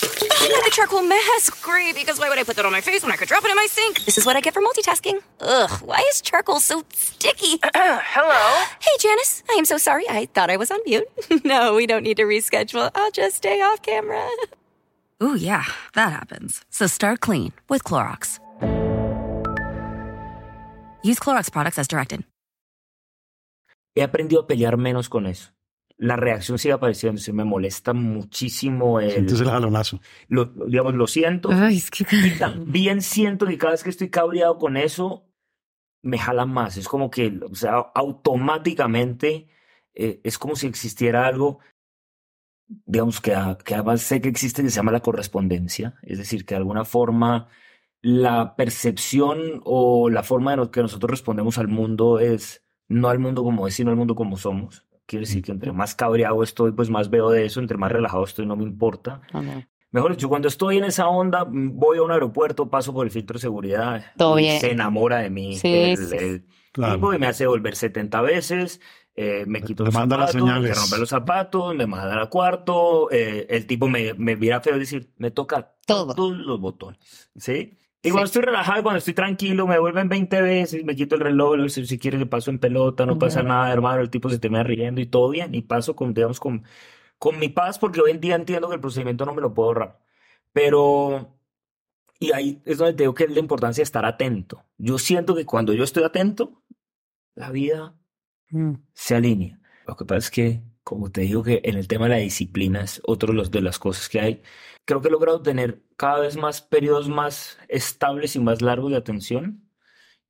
The charcoal mask. Great, because why would I put that on my face when I could drop it in my sink? This is what I get for multitasking. Ugh, why is charcoal so sticky? Hello? Hey, Janice. I am so sorry. I thought I was on mute. no, we don't need to reschedule. I'll just stay off camera. Ooh, yeah, that happens. So start clean with Clorox. Use Clorox products as directed. He aprendido a pelear menos con eso. La reacción sigue apareciendo, se me molesta muchísimo el, Sientes el jalonazo. lo, digamos, lo siento. Ay, es que. Y también siento que cada vez que estoy cabreado con eso, me jala más. Es como que, o sea, automáticamente eh, es como si existiera algo, digamos, que, a- que además sé que existe, que se llama la correspondencia. Es decir, que de alguna forma la percepción o la forma en la que nosotros respondemos al mundo es no al mundo como es, sino al mundo como somos. Quiere decir que entre más cabreado estoy, pues más veo de eso, entre más relajado estoy, no me importa. Mejor dicho, cuando estoy en esa onda, voy a un aeropuerto, paso por el filtro de seguridad. Todo y bien. Se enamora de mí. Sí, el, sí. el Claro. tipo y me hace volver 70 veces. eh, me quito los manda las zapatos, me rompe los zapatos, me manda al cuarto. eh, el tipo me, me mira feo, es decir, me toca Todo. todos los botones. ¿Sí? Y Sí. cuando estoy relajado, cuando estoy tranquilo, me vuelven 20 veces, me quito el reloj, le si, si quieres le paso en pelota, no pasa nada, hermano, el tipo se termina riendo y todo bien, y paso con, digamos, con, con mi paz, porque hoy en día entiendo que el procedimiento no me lo puedo ahorrar. Pero, y ahí es donde te digo que es la importancia de estar atento. Yo siento que cuando yo estoy atento, la vida Mm. se alinea. Lo que pasa es que, como te digo, que en el tema de la disciplina es otro de, las cosas que hay. Creo que he logrado tener cada vez más periodos más estables y más largos de atención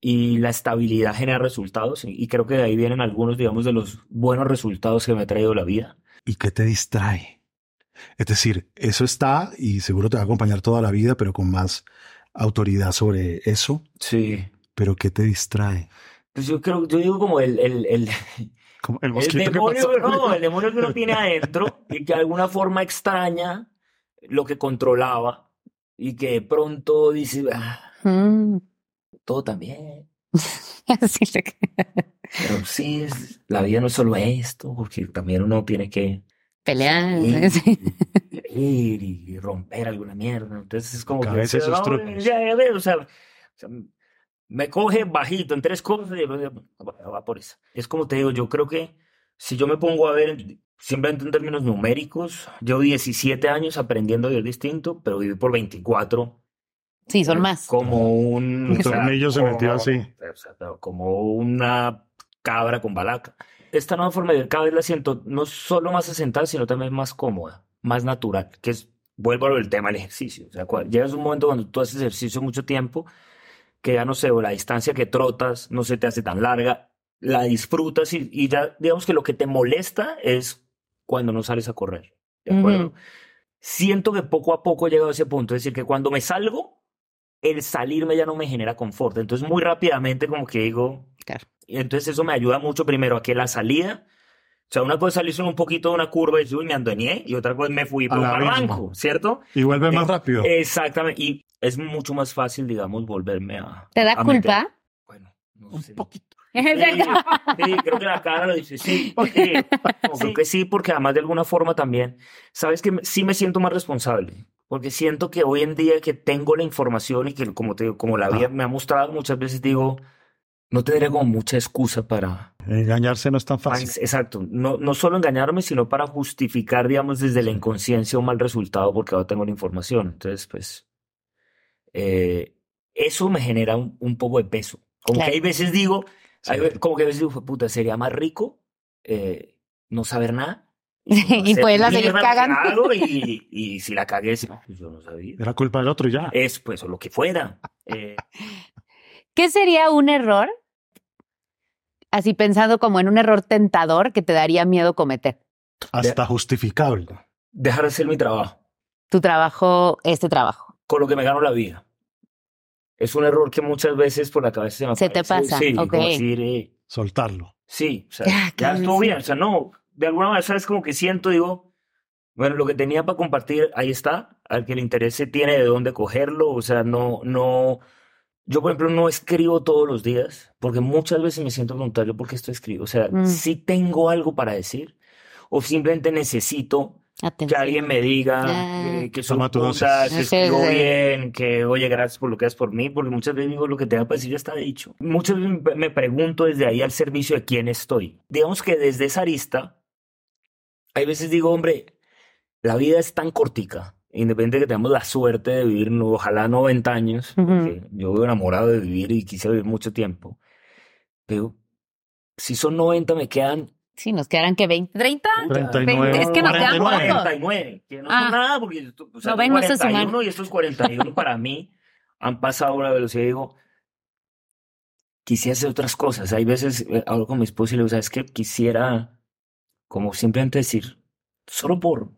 y la estabilidad genera resultados y, y creo que de ahí vienen algunos, digamos, de los buenos resultados que me ha traído la vida. ¿Y qué te distrae? Es decir, eso está y seguro te va a acompañar toda la vida, pero con más autoridad sobre eso. Sí. Pero ¿qué te distrae? Pues yo creo, yo digo como el, el, el, Como el El que demonio, pasó. no, el demonio que uno tiene adentro y que de alguna forma extraña lo que controlaba y que de pronto dices, ah, Mm. todo también. Así le- Pero sí, es- la vida no es solo esto, porque también uno tiene que Pelear. ir, sí. ir y romper alguna mierda. Entonces es como que esos no, trucos. ya, ya veo, o sea, o sea, me coge bajito en tres cosas y va, va por eso. Es como te digo, yo creo que si yo me pongo a ver simplemente en términos numéricos, llevo 17 años aprendiendo a vivir distinto, pero viví por 24 Sí, son más. como un El o sea, tornillo se metió como- así. o sea, como una cabra con balaca. Esta nueva forma de vivir cada vez la siento no solo más asentada, sino también más cómoda, más natural, que es, vuelvo al tema del ejercicio. O sea, cua- llegas a un momento cuando tú haces ejercicio mucho tiempo, que ya no sé, o la distancia que trotas no se te hace tan larga, la disfrutas y, y ya, digamos que lo que te molesta es cuando no sales a correr. ¿De acuerdo? Siento que poco a poco he llegado a ese punto, es decir, que cuando me salgo, el salirme ya no me genera confort. Entonces, muy rápidamente, como que digo, Claro. entonces eso me ayuda mucho primero a que la salida, o sea, una cosa es salirse un poquito de una curva y "Uy, me andoñé, y otra cosa me fui por un barranco, ¿cierto? Y vuelve más Eh, rápido. Exactamente, y es mucho más fácil, digamos, volverme a... ¿Te da a meter. culpa? Bueno, no Un sé. poquito. Sí, sí, creo que la cara lo dice, sí, porque, creo que sí, porque además de alguna forma también, sabes que sí me siento más responsable, porque siento que hoy en día que tengo la información y que como te digo, como la vida me ha mostrado muchas veces digo, no tendría como mucha excusa para, Engañarse no es tan para- fácil. exacto, no, no solo engañarme, sino para justificar, digamos, desde la inconsciencia un mal resultado porque ahora tengo la información. Entonces, pues, eh, eso me genera un, un poco de peso. Como Claro. que hay veces digo, Sí. hay ve- como que a veces digo, "Fue puta, sería más rico eh, no saber nada. Y poderla seguir cagando. y, y si la cagué, pues yo no sabía. Era culpa del otro y ya. Es pues o lo que fuera. Eh, ¿Qué sería un error? Así pensando como en un error tentador que te daría miedo cometer. Hasta justificable. dejar de hacer mi trabajo. Tu trabajo, este trabajo. con lo que me gano la vida. Es un error que muchas veces por la cabeza se me Se te pasa, Sí, ok. como decir, eh, Soltarlo. sí, o sea, Ya, estuvo bien. O sea, no, de alguna manera, ¿sabes? Como que siento, digo, bueno, lo que tenía para compartir, ahí está. Al que le interese tiene de dónde cogerlo. O sea, no, no. Yo, por ejemplo, no escribo todos los días, porque muchas veces me siento preguntar, ¿por qué esto escribo? O sea, Mm. si tengo algo para decir, o simplemente necesito que Atención. alguien me diga eh, que soy puta, que Sí, escribo sí. bien, que oye, gracias por lo que haces por mí, porque muchas veces digo lo que tenga para decir ya está dicho. Muchas veces me- me pregunto desde ahí al servicio de quién estoy. Digamos que desde esa arista, hay veces digo, hombre, la vida es tan cortica, independiente de que tengamos la suerte de vivir, ojalá 90 años, Ujú. porque yo vivo enamorado de vivir y quisiera vivir mucho tiempo, pero si son 90 me quedan Sí, nos quedarán que 20, 30. 39. Es que nos quedan 49. pocos. 49, que no Ah. son nada, porque yo- o sea, No ven, no sé sumar. 41 y estos 41 para mí han pasado a una velocidad y digo, quisiera hacer otras cosas. Hay veces eh, hablo con mi esposa y le digo, ¿sabes qué? Quisiera como simplemente decir, solo por,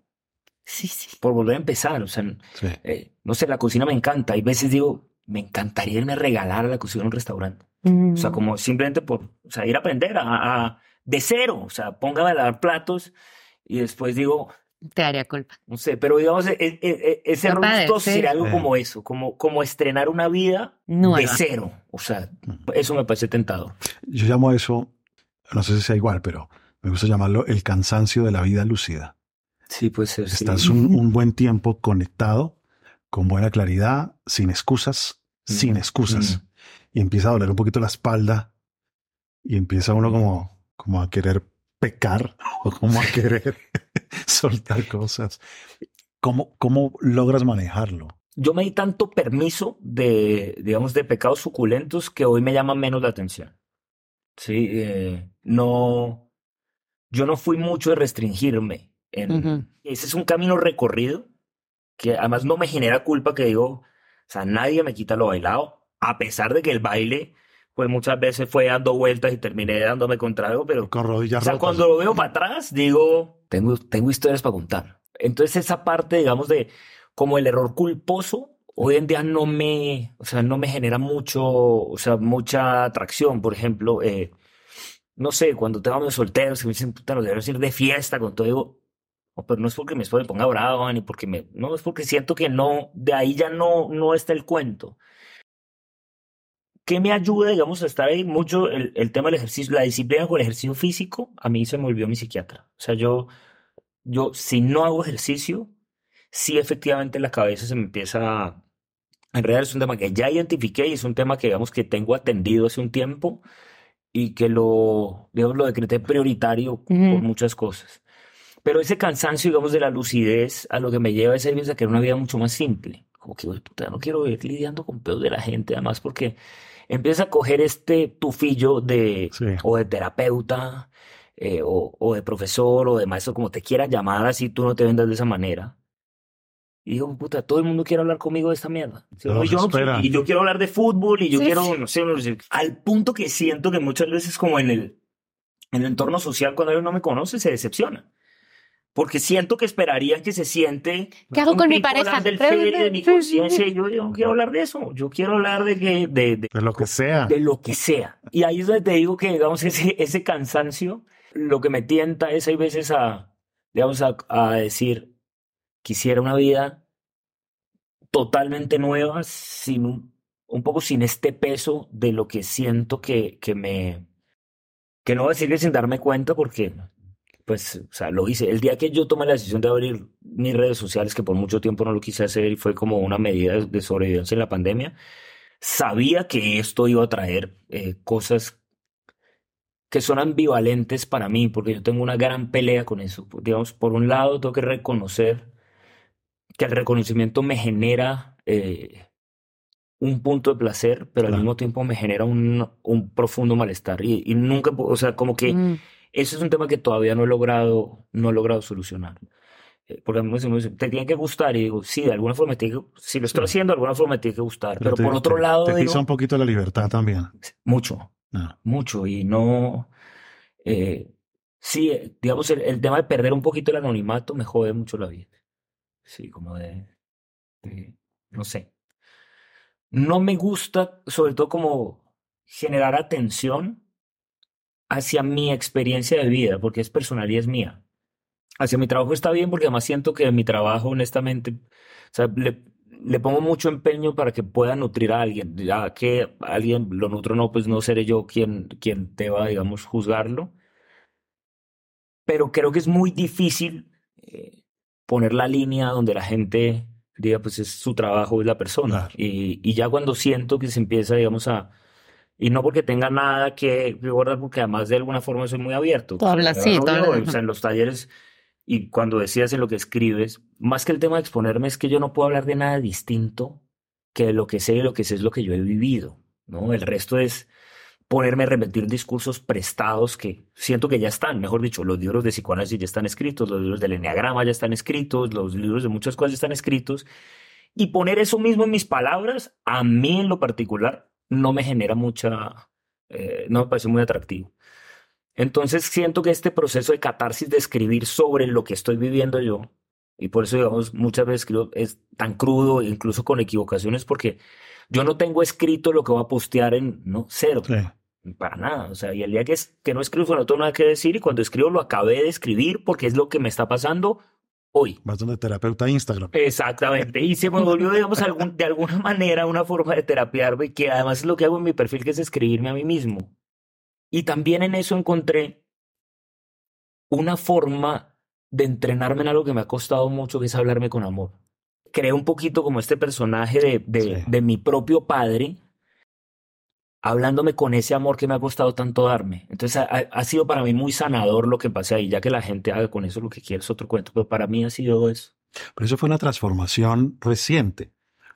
Sí, sí. por volver a empezar, o sea, Sí. eh, no sé, la cocina me encanta. Hay veces digo, me encantaría irme a regalar a la cocina en un restaurante. O sea, Mm. como simplemente por, o sea, ir a aprender a, a- de cero, o sea, póngame a lavar platos y después digo, Te daría culpa. no sé, pero digamos, e- e- e- ese sí. sería algo Sí. como eso, como, como estrenar una vida Nueva. de cero, o sea, eso me parece tentador. Yo llamo a eso, no sé si sea igual, pero me gusta llamarlo el cansancio de la vida lúcida. Sí, puede ser, sí. Estás un, un buen tiempo conectado, con buena claridad, sin excusas, sin Mm, excusas. Y empieza a doler un poquito la espalda y empieza uno como, como a querer pecar o como a querer soltar cosas. ¿Cómo, ¿Cómo logras manejarlo? Yo me di tanto permiso de, digamos, de pecados suculentos que hoy me llaman menos la atención. Sí, eh, no, yo no fui mucho de restringirme. En, Ujú. Ese es un camino recorrido que además no me genera culpa que digo, o sea, nadie me quita lo bailado, a pesar de que el baile, pues muchas veces fue dando vueltas y terminé dándome contra algo, pero Con o rodillas sea, rotas. cuando lo veo para atrás, digo, tengo, tengo historias para contar. Entonces esa parte, digamos, de como el error culposo, hoy en día no me, o sea, no me genera mucho, o sea, mucha atracción. Por ejemplo, eh, no sé, cuando tengo amigos solteros que me dicen, puta, nos debemos ir de fiesta con todo, digo, O, Pero no es porque mi esposa me ponga brava, ni porque me... No, es porque siento que no, de ahí ya no, no está el cuento. ¿Qué me ayuda, digamos, a estar ahí mucho el, el tema del ejercicio, la disciplina con el ejercicio físico? A mí se me volvió mi psiquiatra. O sea, yo, yo si no hago ejercicio, sí efectivamente la cabeza se me empieza a enredar. Es un tema que ya identifiqué y es un tema que, digamos, que tengo atendido hace un tiempo y que lo, digamos, lo decreté prioritario por Ujú. muchas cosas. Pero ese cansancio, digamos, de la lucidez a lo que me lleva es a querer una vida mucho más simple. Como que, "Uy, puta, no quiero ir lidiando con pedos de la gente, además, porque empieza a coger este tufillo de, Sí. o de terapeuta, eh, o, o de profesor, o de maestro, como te quieras llamar, así tú no te vendas de esa manera. Y digo, puta, todo el mundo quiere hablar conmigo de esta mierda. Sí, Todos y, yo, no- y yo quiero hablar de fútbol, y yo Sí. quiero, no sé, no sé, al punto que siento que muchas veces como en el, en el entorno social, cuando alguien no me conoce, se decepciona. Porque siento que esperarían que se siente. ¿Qué hago un con mi pareja? hablar del de mi conciencia. y Yo, yo no quiero hablar de eso. Yo quiero hablar de que, de, de, De lo que sea. de lo que sea. Y ahí es donde te digo que, digamos, ese, ese cansancio, lo que me tienta es, hay veces a, digamos, a, a decir, quisiera una vida totalmente nueva, sin un, un poco sin este peso de lo que siento que, que me, que no voy a decir que sin darme cuenta porque, pues, o sea, lo hice. El día que yo tomé la decisión de abrir mis redes sociales, que por mucho tiempo no lo quise hacer y fue como una medida de- sobrevivencia en la pandemia, sabía que esto iba a traer eh, cosas que son ambivalentes para mí, porque yo tengo una gran pelea con eso. Digamos, por un lado, tengo que reconocer que el reconocimiento me genera eh, un punto de placer, pero al mismo tiempo me genera un, un profundo malestar. Y, y nunca, o sea, como que Mm. Ese es un tema que todavía no he logrado, no he logrado solucionar. Eh, Porque a mí me dicen, te tiene que gustar. Y digo, sí, de alguna forma me tiene que, si lo estoy Sí. haciendo, de alguna forma me tiene que gustar. Pero, te- por otro te- lado, Te digo, pisa un poquito la libertad también. mucho, No. mucho. Y no, eh, sí, eh, digamos, el, el tema de perder un poquito el anonimato me jode mucho la vida. Sí, como de, de- no sé. No me gusta, sobre todo como generar atención hacia mi experiencia de vida, porque es personal y es mía. Hacia mi trabajo está bien porque además siento que mi trabajo, honestamente, o sea, le, le pongo mucho empeño para que pueda nutrir a alguien. Ya que alguien lo nutro o no, pues no seré yo quien, quien deba, digamos, juzgarlo. Pero creo que es muy difícil eh, poner la línea donde la gente diga, pues es su trabajo, es la persona. Claro. Y, y ya cuando siento que se empieza, digamos, a... Y no porque tenga nada que guardar, porque además de alguna forma soy muy abierto. Tú hablas, sí, tú hablas. O sea, en los talleres y cuando decías en lo que escribes, más que el tema de exponerme es que yo no puedo hablar de nada distinto que de lo que sé y lo que sé es lo que yo he vivido, ¿no? El resto es ponerme a repetir discursos prestados que siento que ya están, mejor dicho, los libros de psicoanálisis ya están escritos, los libros del enneagrama ya están escritos, los libros de muchas cosas ya están escritos, y poner eso mismo en mis palabras, a mí en lo particular, no me genera mucha, eh, no me parece muy atractivo. Entonces siento que este proceso de catarsis de escribir sobre lo que estoy viviendo yo, y por eso digamos muchas veces escribo, es tan crudo, incluso con equivocaciones, porque yo no tengo escrito lo que voy a postear en, no, cero. Sí. Para nada, o sea, y el día que, es, que no escribo no tengo nada que decir y cuando escribo lo acabé de escribir porque es lo que me está pasando hoy. Vas donde terapeuta Instagram. Exactamente, y se me volvió, digamos, algún, de alguna manera una forma de terapiarme, que además es lo que hago en mi perfil, que es escribirme a mí mismo. Y también en eso encontré una forma de entrenarme en algo que me ha costado mucho, que es hablarme con amor. Creé un poquito como este personaje de, de, Sí. de mi propio padre, hablándome con ese amor que me ha costado tanto darme. Entonces ha, ha- sido para mí muy sanador lo que pasé ahí, ya que la gente haga con eso lo que quiera, es otro cuento, pero para mí ha sido eso. Pero eso fue una transformación reciente.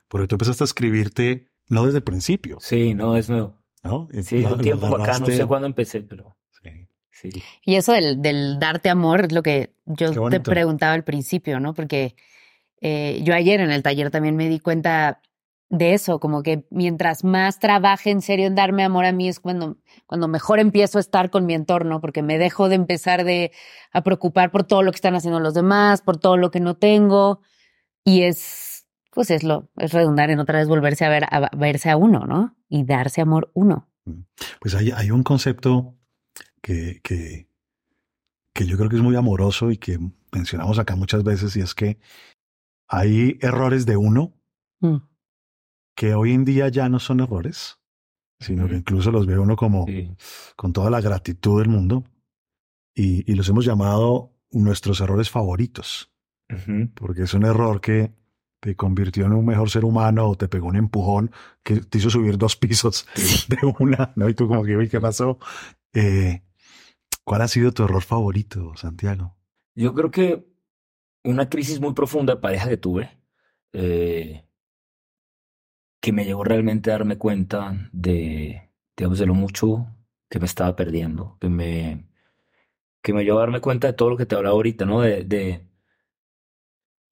Porque tú empezaste a escribirte no desde el principio, Sí, no, es nuevo. ¿no? Sí, un tiempo acá, no sé cuándo empecé, pero Sí. sí. Y eso del, del darte amor es lo que yo te preguntaba al principio, ¿no? Porque eh, yo ayer en el taller también me di cuenta de eso, como que mientras más trabaje en serio en darme amor a mí es cuando, cuando mejor empiezo a estar con mi entorno, porque me dejo de empezar de, a preocupar por todo lo que están haciendo los demás, por todo lo que no tengo. Y es, pues es lo, es redundar en otra vez volverse a ver, a verse a uno, ¿no? Y darse amor uno. Pues hay, hay un concepto que, que, que yo creo que es muy amoroso y que mencionamos acá muchas veces, y es que hay errores de uno Mm. Que hoy en día ya no son errores, sino que incluso los ve uno como Sí. con toda la gratitud del mundo y, y los hemos llamado nuestros errores favoritos, porque es un error que te convirtió en un mejor ser humano o te pegó un empujón que te hizo subir dos pisos de una, ¿no? Y tú como que, uy, ¿qué pasó? Eh, ¿Cuál ha sido tu error favorito, Santiago? Yo creo que una crisis muy profunda de pareja que tuve, eh, que me llegó realmente a darme cuenta de, digamos, de lo mucho que me estaba perdiendo, que me, que me llevó a darme cuenta de todo lo que te hablaba ahorita, ¿no? De, de,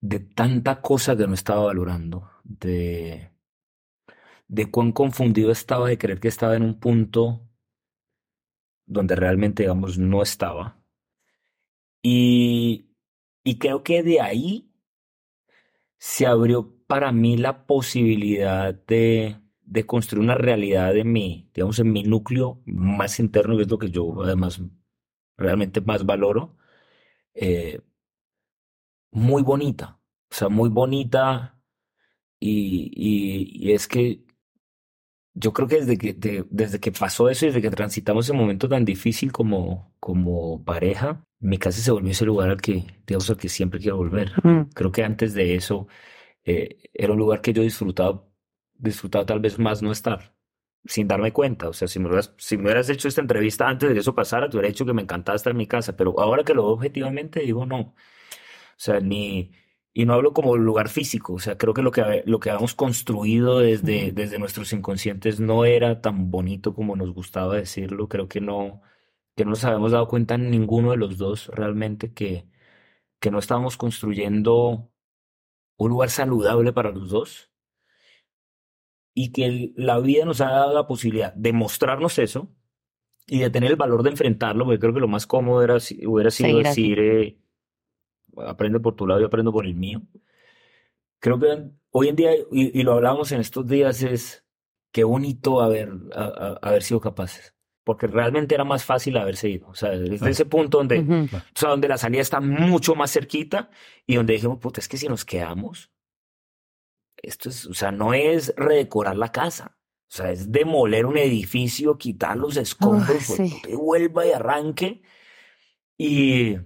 de tanta cosa que no estaba valorando, de, de cuán confundido estaba de creer que estaba en un punto donde realmente, digamos, no estaba. Y, y creo que de ahí se abrió para mí la posibilidad de, de construir una realidad en mi, digamos, en mi núcleo más interno, que es lo que yo además realmente más valoro, eh, muy bonita, o sea, muy bonita. Y, y, y es que yo creo que desde que, de- desde que pasó eso y desde que transitamos ese momento tan difícil como, como pareja, mi casa se volvió ese lugar al que, digamos, al que siempre quiero volver. Mm. Creo que antes de eso eh, era un lugar que yo disfrutaba, disfrutaba tal vez más no estar, sin darme cuenta. O sea, si me hubieras, si me hubieras hecho esta entrevista antes de que eso pasara, te hubiera dicho que me encantaba estar en mi casa, pero ahora que lo veo objetivamente, digo no. O sea, ni, y no hablo como lugar físico, o sea, creo que lo que, lo que habíamos construido desde, desde nuestros inconscientes no era tan bonito como nos gustaba decirlo. Creo que no, que no nos habíamos dado cuenta ninguno de los dos realmente que, que no estábamos construyendo un lugar saludable para los dos y que el- la vida nos ha dado la posibilidad de mostrarnos eso y de tener el valor de enfrentarlo, porque creo que lo más cómodo era, hubiera sido Seguir decir, eh, aprende por tu lado y aprendo por el mío. Creo que hoy en día, y, y lo hablábamos en estos días, es qué bonito haber, a- a- haber sido capaces. Porque realmente era más fácil haberse ido. O sea, desde ese punto donde, o sea, donde la salida está mucho más cerquita y donde dijimos, puta, es que si nos quedamos, esto es, o sea, no es redecorar la casa. O sea, es demoler un edificio, quitar los escombros, sí. y vuelva y arranque. Y,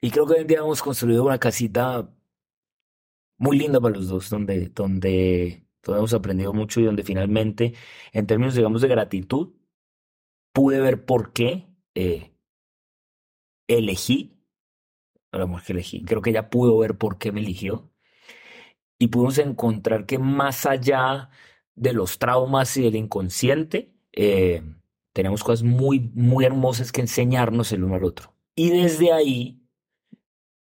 y creo que hoy en día hemos construido una casita muy linda para los dos, donde, donde, donde hemos aprendido mucho y donde finalmente, en términos, digamos, de gratitud, pude ver por qué eh, elegí a la mujer que elegí. Creo que ella pudo ver por qué me eligió. Y pudimos encontrar que más allá de los traumas y del inconsciente, eh, tenemos cosas muy, muy hermosas que enseñarnos el uno al otro. Y desde ahí,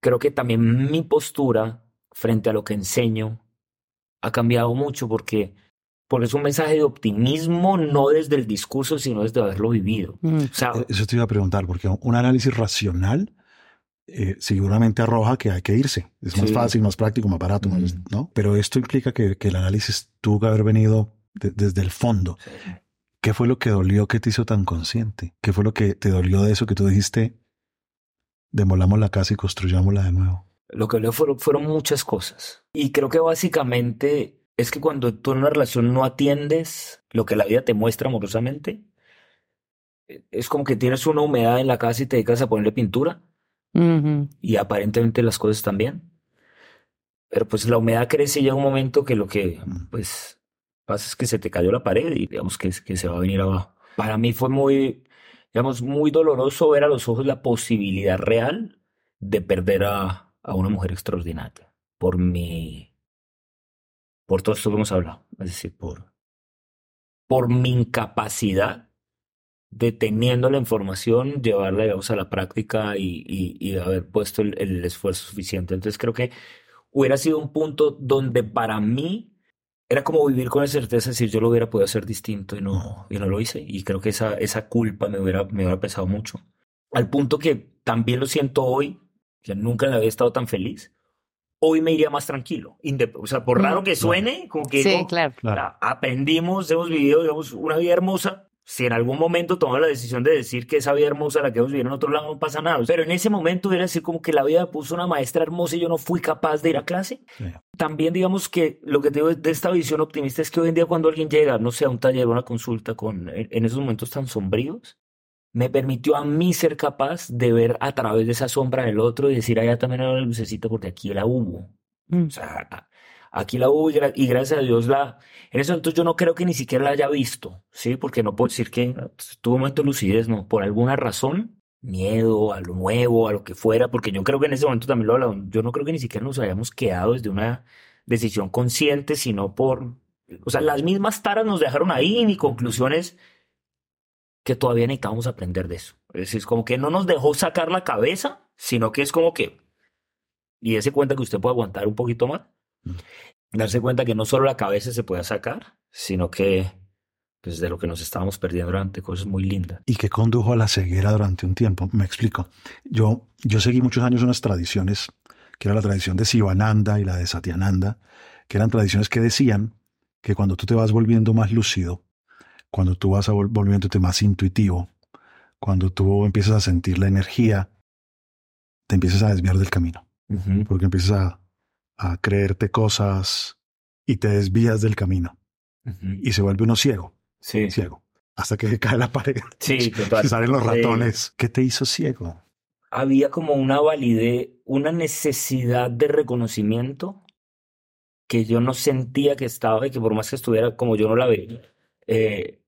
creo que también mi postura frente a lo que enseño ha cambiado mucho porque, porque es un mensaje de optimismo, no desde el discurso, sino desde haberlo vivido. Mm. O sea, Eh, Eso te iba a preguntar, porque un análisis racional eh, seguramente arroja que hay que irse. Es más Sí. fácil, más práctico, más barato, Mm. ¿no? Pero esto implica que, que el análisis tuvo que haber venido de- desde el fondo. ¿Qué fue lo que dolió que te hizo tan consciente? ¿Qué fue lo que te dolió de eso que tú dijiste? Demolamos la casa y construyámosla de nuevo. Lo que leo fueron, fueron muchas cosas. Y creo que básicamente es que cuando tú en una relación no atiendes lo que la vida te muestra amorosamente, eh, es como que tienes una humedad en la casa y te dedicas a ponerle pintura y aparentemente las cosas están bien. Pero pues la humedad crece y llega un momento que lo que pues pasa es que se te cayó la pared y digamos que, que se va a venir abajo. Para mí fue muy, digamos, muy doloroso ver a los ojos la posibilidad real de perder a, a una mujer extraordinaria por mi, por todo esto que hemos hablado, es decir, por, por mi incapacidad de teniendo la información, llevarla, digamos, a la práctica y, y, haber puesto el esfuerzo suficiente. Entonces creo que hubiera sido un punto donde para mí era como vivir con la certeza de decir yo lo hubiera podido hacer distinto y no, y no lo hice. Y creo que esa, esa culpa me hubiera, me hubiera pesado mucho. Al punto que también lo siento hoy, que nunca había estado tan feliz. Hoy me iría más tranquilo. O sea, por raro que suene, como que Sí, digo, claro. Claro. "Ah, aprendimos, hemos vivido, digamos, una vida hermosa. Si en algún momento tomamos la decisión de decir que esa vida hermosa la que hemos vivido en otro lado no pasa nada. Pero en ese momento era decir como que la vida puso una maestra hermosa y yo no fui capaz de ir a clase. Sí. También digamos que lo que te digo de esta visión optimista es que hoy en día cuando alguien llega, no sé, a un taller o una consulta con, en esos momentos tan sombríos, me permitió a mí ser capaz de ver a través de esa sombra del otro y decir, allá también hay una lucecita porque aquí la hubo. Mm. O sea, aquí la hubo y, gra- y gracias a Dios la... En ese momento yo no creo que ni siquiera la haya visto, ¿sí? Porque no puedo decir que tuvo un momento de lucidez, no. Por alguna razón, miedo a lo nuevo, a lo que fuera, porque yo creo que en ese momento también lo hablaba, yo no creo que ni siquiera nos hayamos quedado desde una decisión consciente, sino por... O sea, las mismas taras nos dejaron ahí y mi conclusión es que todavía necesitamos aprender de eso. Es decir, es como que no nos dejó sacar la cabeza, sino que es como que... Y dése cuenta que usted puede aguantar un poquito más. Darse cuenta que no solo la cabeza se puede sacar, sino que pues, de lo que nos estábamos perdiendo durante cosas muy lindas. y que condujo a la ceguera durante un tiempo. Me explico. Yo, yo seguí muchos años unas tradiciones, que era la tradición de Sivananda y la de Satyananda, que eran tradiciones que decían que cuando tú te vas volviendo más lúcido, cuando tú vas volviéndote más intuitivo, cuando tú empiezas a sentir la energía, te empiezas a desviar del camino, porque empiezas a, a creerte cosas y te desvías del camino y se vuelve uno ciego, Sí, ciego, hasta que cae la pared. sí, total. Salen los ratones. ¿Qué te hizo ciego? había como una validez, una necesidad de reconocimiento que yo no sentía que estaba y que por más que estuviera como yo no la veía, eh,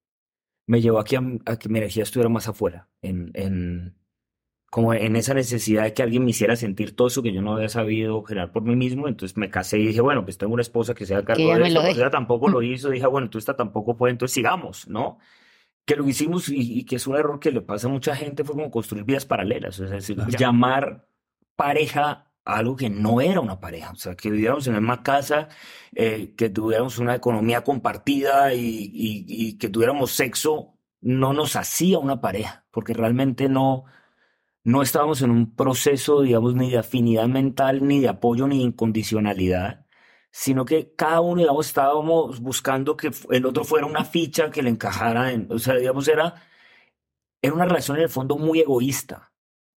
me llevó a que, a que mi energía estuviera más afuera, en, en, como en esa necesidad de que alguien me hiciera sentir todo eso que yo no había sabido generar por mí mismo. Entonces me casé y dije, bueno, pues tengo una esposa que se haga cargo ella de esto, ella tampoco lo hizo. Dije, bueno, tú esta tampoco puede, entonces sigamos, ¿no? que lo hicimos y, y que es un error que le pasa a mucha gente fue como construir vidas paralelas, o sea, es decir, Claro. llamar pareja a algo que no era una pareja, o sea, que viviéramos en la misma casa, eh, que tuviéramos una economía compartida y, y- y que tuviéramos sexo, no nos hacía una pareja, porque realmente no, no estábamos en un proceso, digamos, ni de afinidad mental, ni de apoyo, ni de incondicionalidad, sino que cada uno, digamos, estábamos buscando que el otro fuera una ficha que le encajara en, o sea, digamos, era, era una relación en el fondo muy egoísta.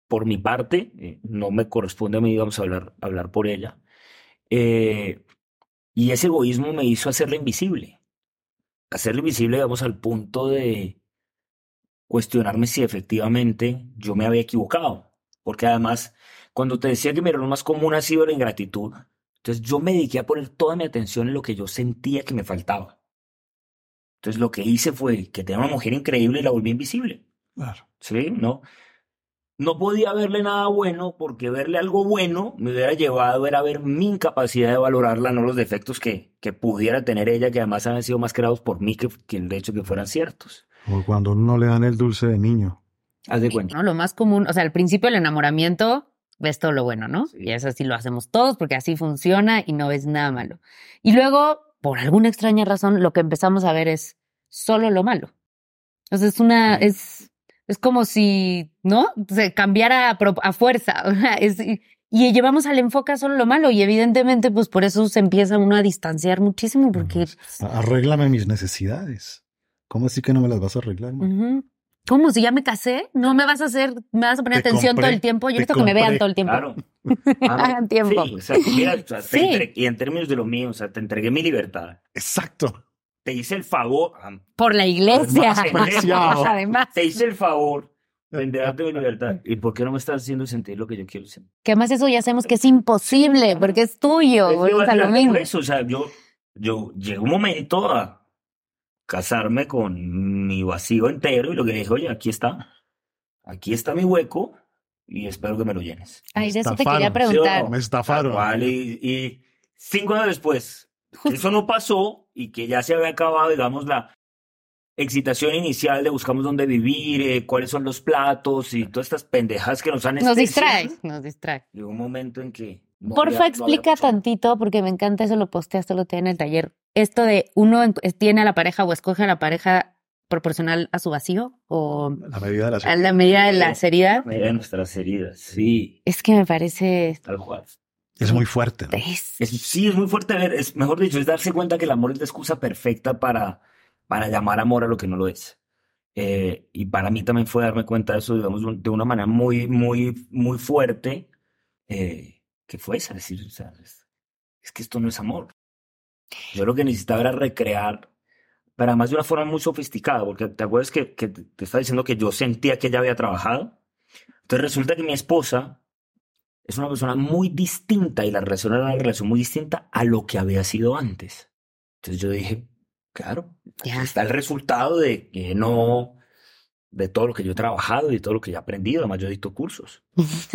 Por mi parte, eh, no me corresponde a mí, digamos, hablar, hablar por ella. Eh, y ese egoísmo me hizo hacerla invisible. Hacerla invisible, digamos, al punto de cuestionarme si efectivamente yo me había equivocado. Porque además, cuando te decía que mi error más común ha sido la ingratitud, entonces yo me dediqué a poner toda mi atención en lo que yo sentía que me faltaba. Entonces lo que hice fue que tenía una mujer increíble y la volví invisible. Claro. ¿Sí? ¿No? No podía verle nada bueno porque verle algo bueno me hubiera llevado era ver mi incapacidad de valorarla, no los defectos que, que pudiera tener ella, que además habían sido más creados por mí que, que el hecho de que fueran ciertos. O cuando no le dan el dulce de niño. Haz de cuenta. ¿no? Lo más común, o sea, al principio del enamoramiento ves todo lo bueno, ¿no? Sí. Y eso sí lo hacemos todos porque así funciona y no ves nada malo. Y luego, por alguna extraña razón, lo que empezamos a ver es solo lo malo. Entonces es una, es, es como si, ¿no? Se cambiara a, a fuerza. es- y, y llevamos al enfoque a solo lo malo y evidentemente, pues por eso se empieza uno a distanciar muchísimo porque... Arréglame mis necesidades. ¿Cómo así que no me las vas a arreglar? man? Ujú. ¿Cómo? Si ya me casé, no me vas a hacer, me vas a poner Te atención compré, todo el tiempo. Yo necesito que me vean todo el tiempo. Claro. Hagan tiempo. Sí, o sea, mira, o sea, Sí. entre- y en términos de lo mío, o sea, te entregué mi libertad. Exacto. Te hice el favor, ah, Por la iglesia. Demasiado. Además, te hice el favor de entregarte mi libertad. ¿Y por qué no me estás haciendo sentir lo que yo quiero sentir? que además eso ya sabemos que es imposible porque es tuyo. Es que volvemos a lo mismo. por eso, o sea, yo, yo llegué un momento a casarme con mi vacío entero y lo que le dije, oye, aquí está, aquí está mi hueco y espero que me lo llenes. Ay, de eso te quería preguntar. ¿sí o no? Me estafaron. Vale, y, y cinco años después, que eso no pasó y que ya se había acabado, digamos, la excitación inicial de buscamos dónde vivir, eh, cuáles son los platos y todas estas pendejas que nos han Nos distrae, nos distrae. Llegó un momento en que... no Porfa, había- explica tantito, porque me encanta eso, lo posteaste, lo tiene en el taller. Esto de uno en- tiene a la pareja o escoge a la pareja proporcional a su vacío o A medida de la a la medida de las heridas. Medida de nuestras heridas, sí, Es que me parece... tal cual. Es muy fuerte. ¿no? es- Es, sí, es muy fuerte ver, es mejor dicho, es darse cuenta que el amor es la excusa perfecta para, para llamar amor a lo que no lo es. Eh, y para mí también fue darme cuenta de eso, digamos, de una manera muy, muy, muy fuerte, eh, que fue esa, decir, es, que esto no es amor. Yo lo que necesitaba recrear, pero además de una forma muy sofisticada, porque te acuerdas que, que te estaba diciendo que yo sentía que ella había trabajado. Entonces resulta que mi esposa es una persona muy distinta y la relación era una relación muy distinta a lo que había sido antes. Entonces yo dije, claro, Ya. está el resultado de que no, de todo lo que yo he trabajado y de todo lo que yo he aprendido. Además, yo dicto cursos.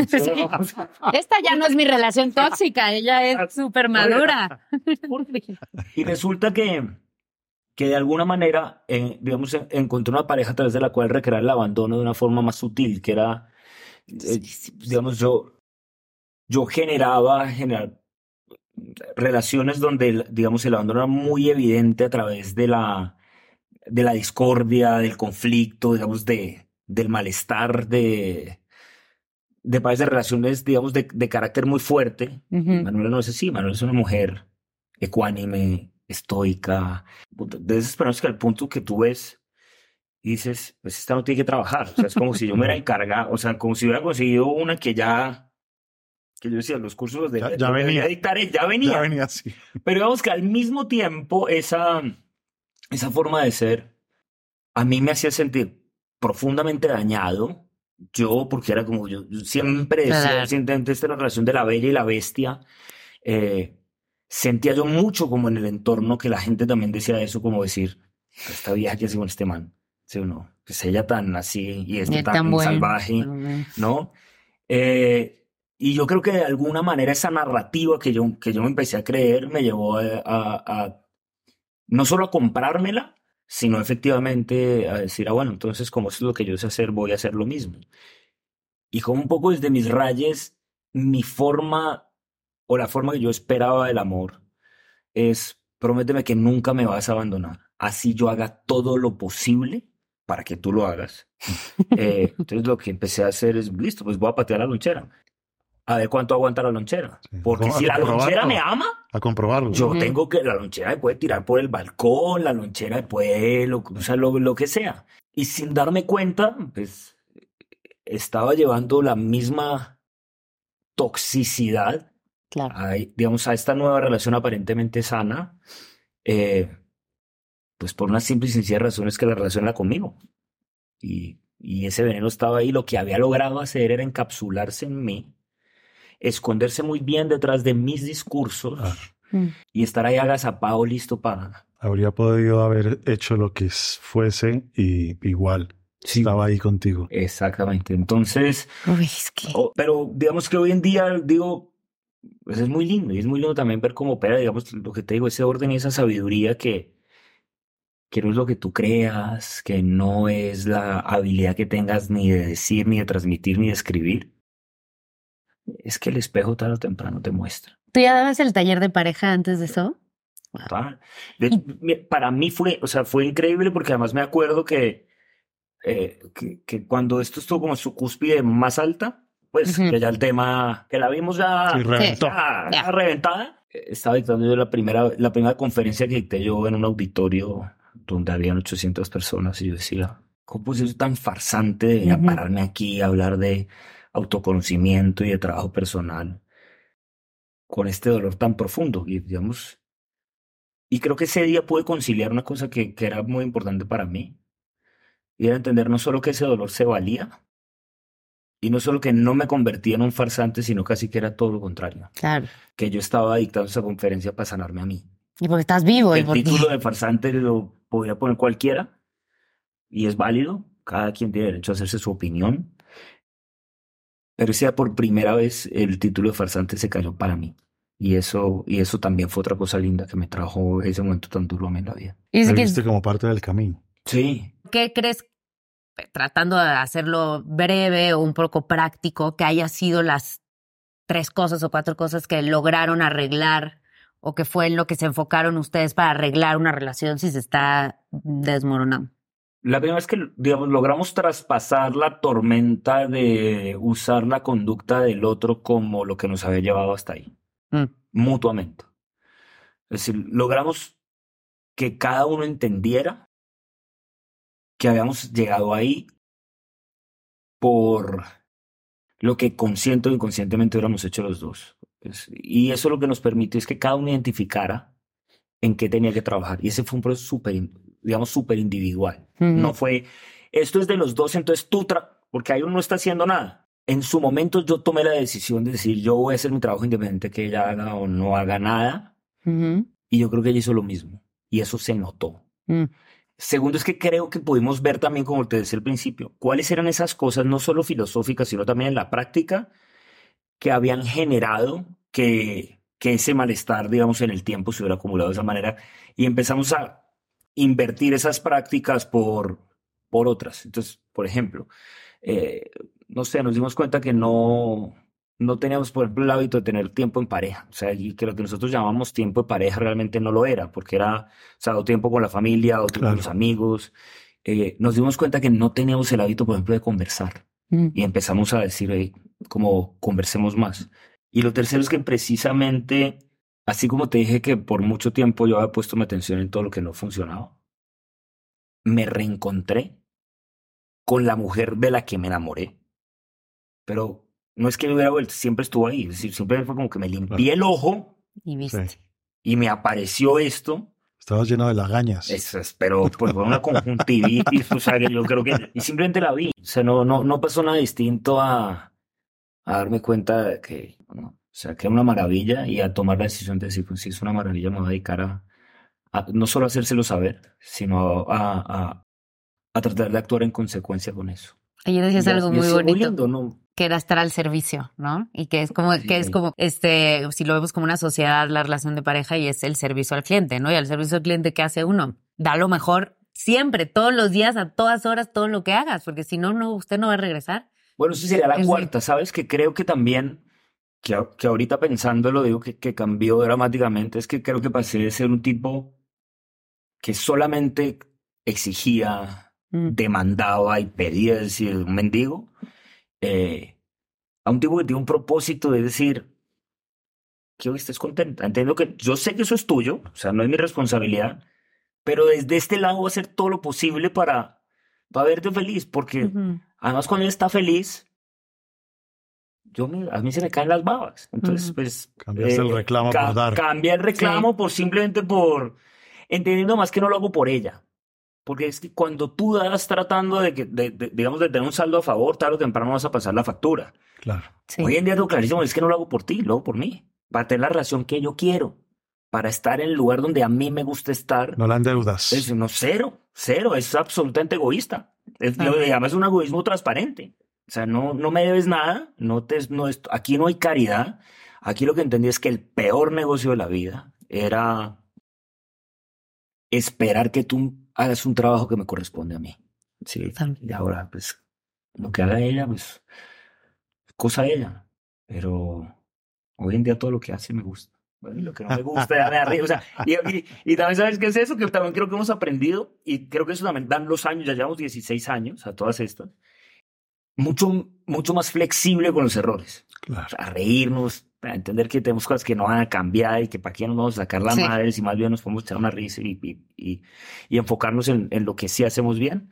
Esta ya no es mi relación tóxica, ella es súper madura. Y resulta que, que de alguna manera, eh, digamos, en- encontré una pareja a través de la cual recrear el abandono de una forma más sutil, que era, eh, digamos, yo, yo generaba, generar relaciones donde, digamos, el abandono era muy evidente a través de la, de la discordia, del conflicto, digamos, de, del malestar, de, de pares de relaciones, digamos, de, de carácter muy fuerte. Ujú. Manuela no es así, Manuela es una mujer ecuánime, estoica, de esas personas que al punto que tú ves y dices, pues esta no tiene que trabajar, o sea, es como si yo me hubiera encargado, o sea, como si hubiera conseguido una que ya, que yo decía, los cursos de, Ya- ya los debería venía. dictar, eh, ya venía, Ya venía así. pero digamos que al mismo tiempo esa, esa forma de ser a mí me hacía sentir profundamente dañado. Yo, porque era como yo, yo siempre decía, Claro. siempre esta la relación de la bella y la bestia, eh, sentía yo mucho como en el entorno que la gente también decía eso, como decir, esta vieja que hace con este man, ¿sí o no? Pues ella tan así y este Y tan, tan bueno. salvaje. ¿no? Eh, y yo creo que de alguna manera esa narrativa que yo, que yo me empecé a creer me llevó a, a- a no solo a comprármela, sino efectivamente a decir, ah, bueno, entonces como es lo que yo sé hacer, voy a hacer lo mismo. Y como un poco desde mis rayes, mi forma o la forma que yo esperaba del amor es, prométeme que nunca me vas a abandonar. Así yo haga todo lo posible para que tú lo hagas. Eh, entonces lo que empecé a hacer es, listo, pues voy a patear la lonchera. A ver cuánto aguanta la lonchera. Sí. Porque si la lonchera me ama, A comprobarlo. yo tengo que, la lonchera me puede tirar por el balcón, la lonchera me puede, lo, o sea, lo, lo que sea. Y sin darme cuenta, pues estaba llevando la misma toxicidad Claro. a, digamos, a esta nueva relación aparentemente sana, eh, pues por una simple y sencilla razón es que la relación era conmigo. Y, y ese veneno estaba ahí. Lo que había logrado hacer era encapsularse en mí, esconderse muy bien detrás de mis discursos Ah. Mm. y estar ahí agazapado, listo para... Habría podido haber hecho lo que fuese y igual Sí. estaba ahí contigo. Exactamente. Entonces, Uy, es que. o- pero digamos que hoy en día, digo, pues es muy lindo y es muy lindo también ver cómo opera, digamos, lo que te digo, ese orden y esa sabiduría que, que no es lo que tú creas, que no es la habilidad que tengas ni de decir, ni de transmitir, ni de escribir. Es que el espejo tarde o temprano te muestra. ¿Tú ya dabas el taller de pareja antes de eso? mi- para mí fue, o sea, fue increíble porque además me acuerdo que, eh, que, que cuando esto estuvo como su cúspide más alta, pues Ujú. que ya el tema, que la vimos ya, Sí, reventó. ya- Ya. reventada. Eh, Estaba dictando yo la primera, la primera conferencia que dicté yo en un auditorio donde habían 800 personas y yo decía, ¿cómo puede ser tan farsante de a Ujú. pararme aquí a hablar de autoconocimiento y de trabajo personal con este dolor tan profundo? Y digamos, y creo que ese día pude conciliar una cosa que, que era muy importante para mí. Y era entender no solo que ese dolor se valía, y no solo que no me convertía en un farsante, sino casi que era todo lo contrario. Claro. Que yo estaba dictando esa conferencia para sanarme a mí. Y porque estás vivo. y El porque... título de farsante lo podría poner cualquiera, y es válido. Cada quien tiene derecho a hacerse su opinión. Pero ese día por primera vez el título de farsante se cayó para mí. Y eso, y eso también fue otra cosa linda que me trajo ese momento tan duro a mí en la vida. Y que- viste como parte del camino. Sí, ¿Qué crees, tratando de hacerlo breve o un poco práctico, que haya sido las tres cosas o cuatro cosas que lograron arreglar o que fue en lo que se enfocaron ustedes para arreglar una relación si se está desmoronando? La primera vez que, digamos, logramos traspasar la tormenta de usar la conducta del otro como lo que nos había llevado hasta ahí, Mm. mutuamente. Es decir, logramos que cada uno entendiera que habíamos llegado ahí por lo que consciente o inconscientemente hubiéramos hecho los dos. Y eso lo que nos permitió es que cada uno identificara en qué tenía que trabajar. Y ese fue un proceso súper, digamos, súper individual. No fue, esto es de los dos, entonces tú, porque ahí uno no está haciendo nada. En su momento yo tomé la decisión de decir, yo voy a hacer mi trabajo independiente, que ella haga o no haga nada. Y yo creo que ella hizo lo mismo. Y eso se notó. Mm. Segundo es que creo que pudimos ver también, como te decía al principio, cuáles eran esas cosas, no solo filosóficas, sino también en la práctica, que habían generado que, que ese malestar, digamos, en el tiempo se hubiera acumulado de esa manera. Y empezamos a invertir esas prácticas por, por otras. Entonces, por ejemplo, eh, no sé, nos dimos cuenta que no, no teníamos, por ejemplo, el hábito de tener tiempo en pareja. O sea, y que lo que nosotros llamamos tiempo de pareja realmente no lo era, porque era, o sea, o tiempo con la familia, o tiempo con los amigos. Eh, nos dimos cuenta que no teníamos el hábito, por ejemplo, de conversar. Mm. Y empezamos a decir, como conversemos más. Y lo tercero es que precisamente, así como te dije que por mucho tiempo yo había puesto mi atención en todo lo que no funcionaba, me reencontré con la mujer de la que me enamoré. Pero no es que me hubiera vuelto, siempre estuvo ahí. Es decir, siempre fue como que me limpié el ojo Y viste. Sí. y me apareció esto. Estabas lleno de lagañas. Eso es, pero pues fue una conjuntivitis, o sea, que yo creo que... Y simplemente la vi. O sea, no, no, no pasó nada distinto a, a darme cuenta de que, ¿no? O sea, que era una maravilla y a tomar la decisión de decir, pues sí, es una maravilla, me voy a dedicar a, a no solo hacérselo saber, sino a, a, a tratar de actuar en consecuencia con eso. Ayer decías algo muy es bonito. que era estar al servicio, ¿no? Y que es como, Sí. que es como, este, si lo vemos como una sociedad, la relación de pareja y es el servicio al cliente, ¿no? Y al servicio al cliente, ¿qué hace uno? Da lo mejor siempre, todos los días, a todas horas, todo lo que hagas, porque si no, no, usted no va a regresar. Bueno, eso sería la Es- cuarta, ¿sabes? Que creo que también, que, que ahorita pensándolo, digo que, que cambió dramáticamente, es que creo que pasé de ser un tipo que solamente exigía, Mm. demandaba y pedía, es decir, un mendigo, eh, a un tipo que tiene un propósito de decir, que hoy estés contenta. Entiendo que yo sé que eso es tuyo, o sea, no es mi responsabilidad, pero desde este lado voy a hacer todo lo posible para, para verte feliz, porque Ujú. Además, cuando él está feliz, yo me- a mí se me caen las babas. Entonces, pues... Cambiaste el reclamo ca- por dar. Cambia el reclamo por simplemente por... Entendiendo más que no lo hago por ella. Porque es que cuando tú das tratando de que, de- de- digamos, de tener un saldo a favor, tarde o temprano vas a pasar la factura. Claro. Sí. Hoy en día tengo clarísimo, es que no lo hago por ti, lo hago por mí. Para tener la relación que yo quiero. Para estar en el lugar donde a mí me gusta estar. No la endeudas. Es, no, cero, cero, es absolutamente egoísta. Es, lo- además es un egoísmo transparente. O sea, no, no me debes nada, no te, no aquí no hay caridad. Aquí lo que entendí es que el peor negocio de la vida era esperar que tú hagas un trabajo que me corresponde a mí. Sí, y ahora, pues, lo que haga ella, pues, cosa de ella. Pero hoy en día todo lo que hace me gusta. Bueno, y lo que no me gusta ya me da. O sea, y, y- y también sabes qué es eso, que también creo que hemos aprendido, y creo que eso también dan los años, ya llevamos 16 años a todas estas, mucho, mucho más flexible con los errores. Claro. A reírnos, a entender que tenemos cosas que no van a cambiar y que para qué nos vamos a sacar la Sí. madre si más bien nos podemos echar una risa y, y, y- y enfocarnos en, en lo que sí hacemos bien.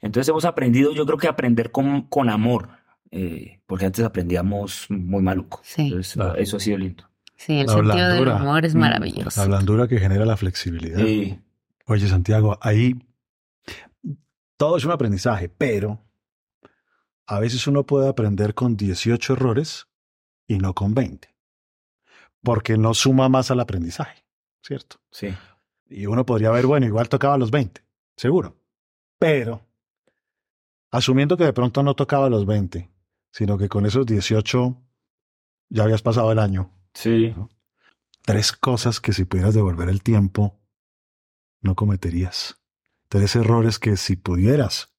Entonces hemos aprendido, yo creo que aprender con, con amor, eh, porque antes aprendíamos muy maluco. Sí. Entonces, Claro. eso ha sido lindo. Sí, el La sentido del humor es Mm, maravilloso. La blandura que genera la flexibilidad. Sí. Oye, Santiago, ahí todo es un aprendizaje, pero a veces uno puede aprender con 18 errores y no con 20, porque no suma más al aprendizaje, ¿cierto? sí. Y uno podría ver, bueno, igual tocaba los 20, seguro, pero asumiendo que de pronto no tocaba los 20, sino que con esos 18 ya habías pasado el año, Sí. tres cosas que si pudieras devolver el tiempo, no cometerías. Tres errores que si pudieras,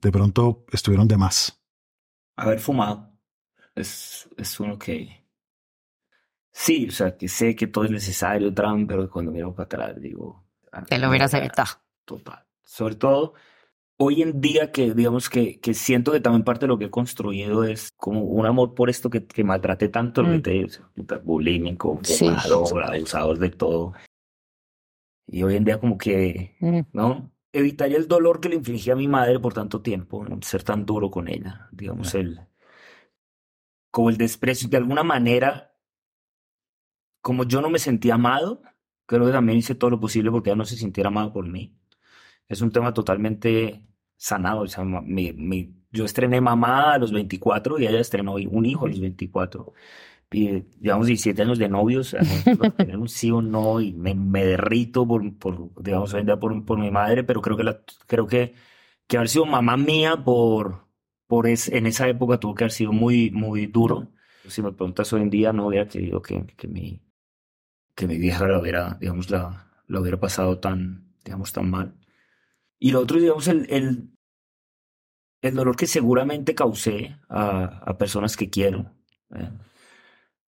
de pronto estuvieron de más. Haber fumado es, es uno que... Sí, o sea, que sé que todo es necesario, Trump, pero cuando miro para atrás digo... ah, Te lo hubieras evitado. Total. Sobre todo hoy en día que digamos que, que siento que también parte de lo que he construido es como un amor por esto que, que maltraté tanto, lo que Mm. te o sea, bulímico, Sí. fumador, abusador de todo. Y hoy en día como que, Mm. ¿no? Evitaría el dolor que le infligía a mi madre por tanto tiempo, ¿no? ser tan duro con ella, digamos, el, como el desprecio, de alguna manera, como yo no me sentía amado, creo que también hice todo lo posible porque ella no se sintiera amada por mí. Es un tema totalmente sanado, o sea, mi, mi, yo estrené mamá a los 24 y ella estrenó un hijo a los 24 y llevamos 17 años de novios, tener un sí o no, y me, me derrito por, por, digamos, por, por mi madre, pero creo que, la, creo que, que haber sido mamá mía por, por es, en esa época tuvo que haber sido muy, muy duro. Si me preguntas hoy en día, no hubiera querido que, que mi, que mi vieja la hubiera, digamos, la, la hubiera pasado tan, digamos, tan mal. Y lo otro, digamos, el, el, el dolor que seguramente causé a, a personas que quiero. ¿eh?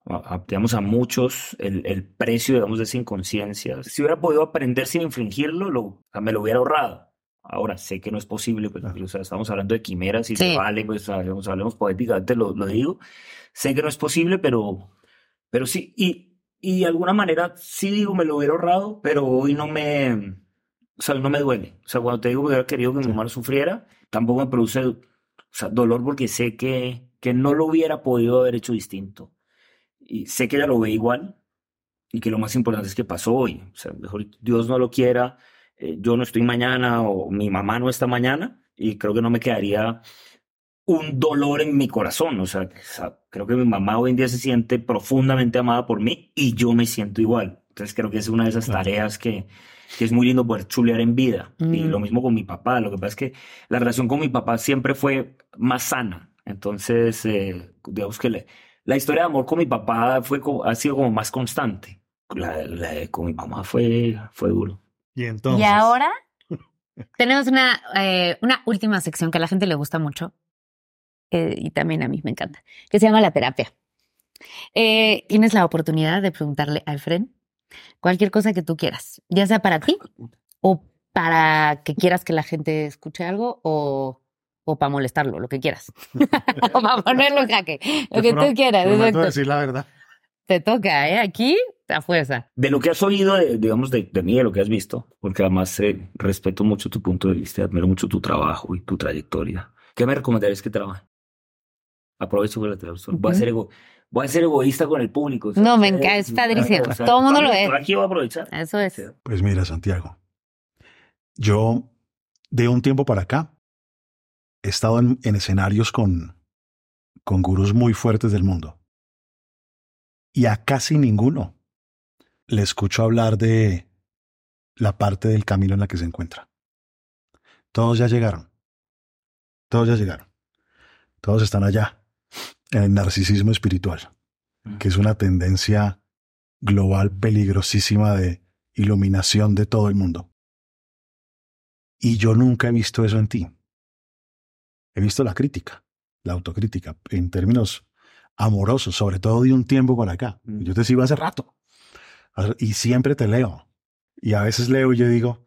A, digamos, a muchos el, el, precio, digamos, de esa inconsciencia. Si hubiera podido aprender sin infringirlo, lo, me lo hubiera ahorrado. Ahora, sé que no es posible, pues, o sea, estamos hablando de quimeras y sí. vale, pues, digamos, hablemos poéticamente, lo, lo digo. Sé que no es posible, pero, pero sí, y, y de alguna manera sí digo, me lo hubiera ahorrado, pero hoy no me, o sea, no me duele. O sea, cuando te digo que hubiera querido que mi mamá sufriera, tampoco me produce o sea, dolor porque sé que, que no lo hubiera podido haber hecho distinto y sé que ella lo ve igual y que lo más importante es que pasó hoy. O sea, mejor Dios no lo quiera, eh, yo no estoy mañana o mi mamá no está mañana y creo que no me quedaría un dolor en mi corazón. O sea, creo que mi mamá hoy en día se siente profundamente amada por mí y yo me siento igual. Entonces creo que es una de esas tareas que, que es muy lindo poder chulear en vida. Mm. Y lo mismo con mi papá. Lo que pasa es que la relación con mi papá siempre fue más sana. Entonces, eh, digamos que le, la historia de amor con mi papá fue, ha sido como más constante. La, la con mi mamá fue, fue duro. Y entonces. Y ahora tenemos una, eh, una última sección que a la gente le gusta mucho eh, y también a mí me encanta, que se llama la terapia. Eh, tienes la oportunidad de preguntarle a Efren cualquier cosa que tú quieras, ya sea para ti o para que quieras que la gente escuche algo o o para molestarlo, lo que quieras. o para ponerlo en jaque, lo que tú quieras. Exacto. decir la verdad. Te toca, ¿eh? Aquí, a fuerza. De lo que has oído, de, digamos, de, de, mí, de lo que has visto, porque además eh, respeto mucho tu punto de vista, admiro mucho tu trabajo y tu trayectoria. ¿Qué me recomendarías que trabaje? Aprovecho con la televisión. Voy, a ser ego, voy a ser egoísta con el público. No, me encanta, es padrísimo. O sea, Todo el mundo lo es. Aquí voy a aprovechar. Eso es. Pues mira, Santiago, yo de un tiempo para acá he estado en, en escenarios con, con gurús muy fuertes del mundo. Y a casi ninguno le escucho hablar de la parte del camino en la que se encuentra. Todos ya llegaron. Todos ya llegaron. Todos están allá, en el narcisismo espiritual, que es una tendencia global peligrosísima de iluminación de todo el mundo. Y yo nunca he visto eso en ti he visto la crítica, la autocrítica, en términos amorosos, sobre todo de un tiempo para acá. Mm. Yo te sigo hace rato. Y siempre te leo. Y a veces leo y yo digo,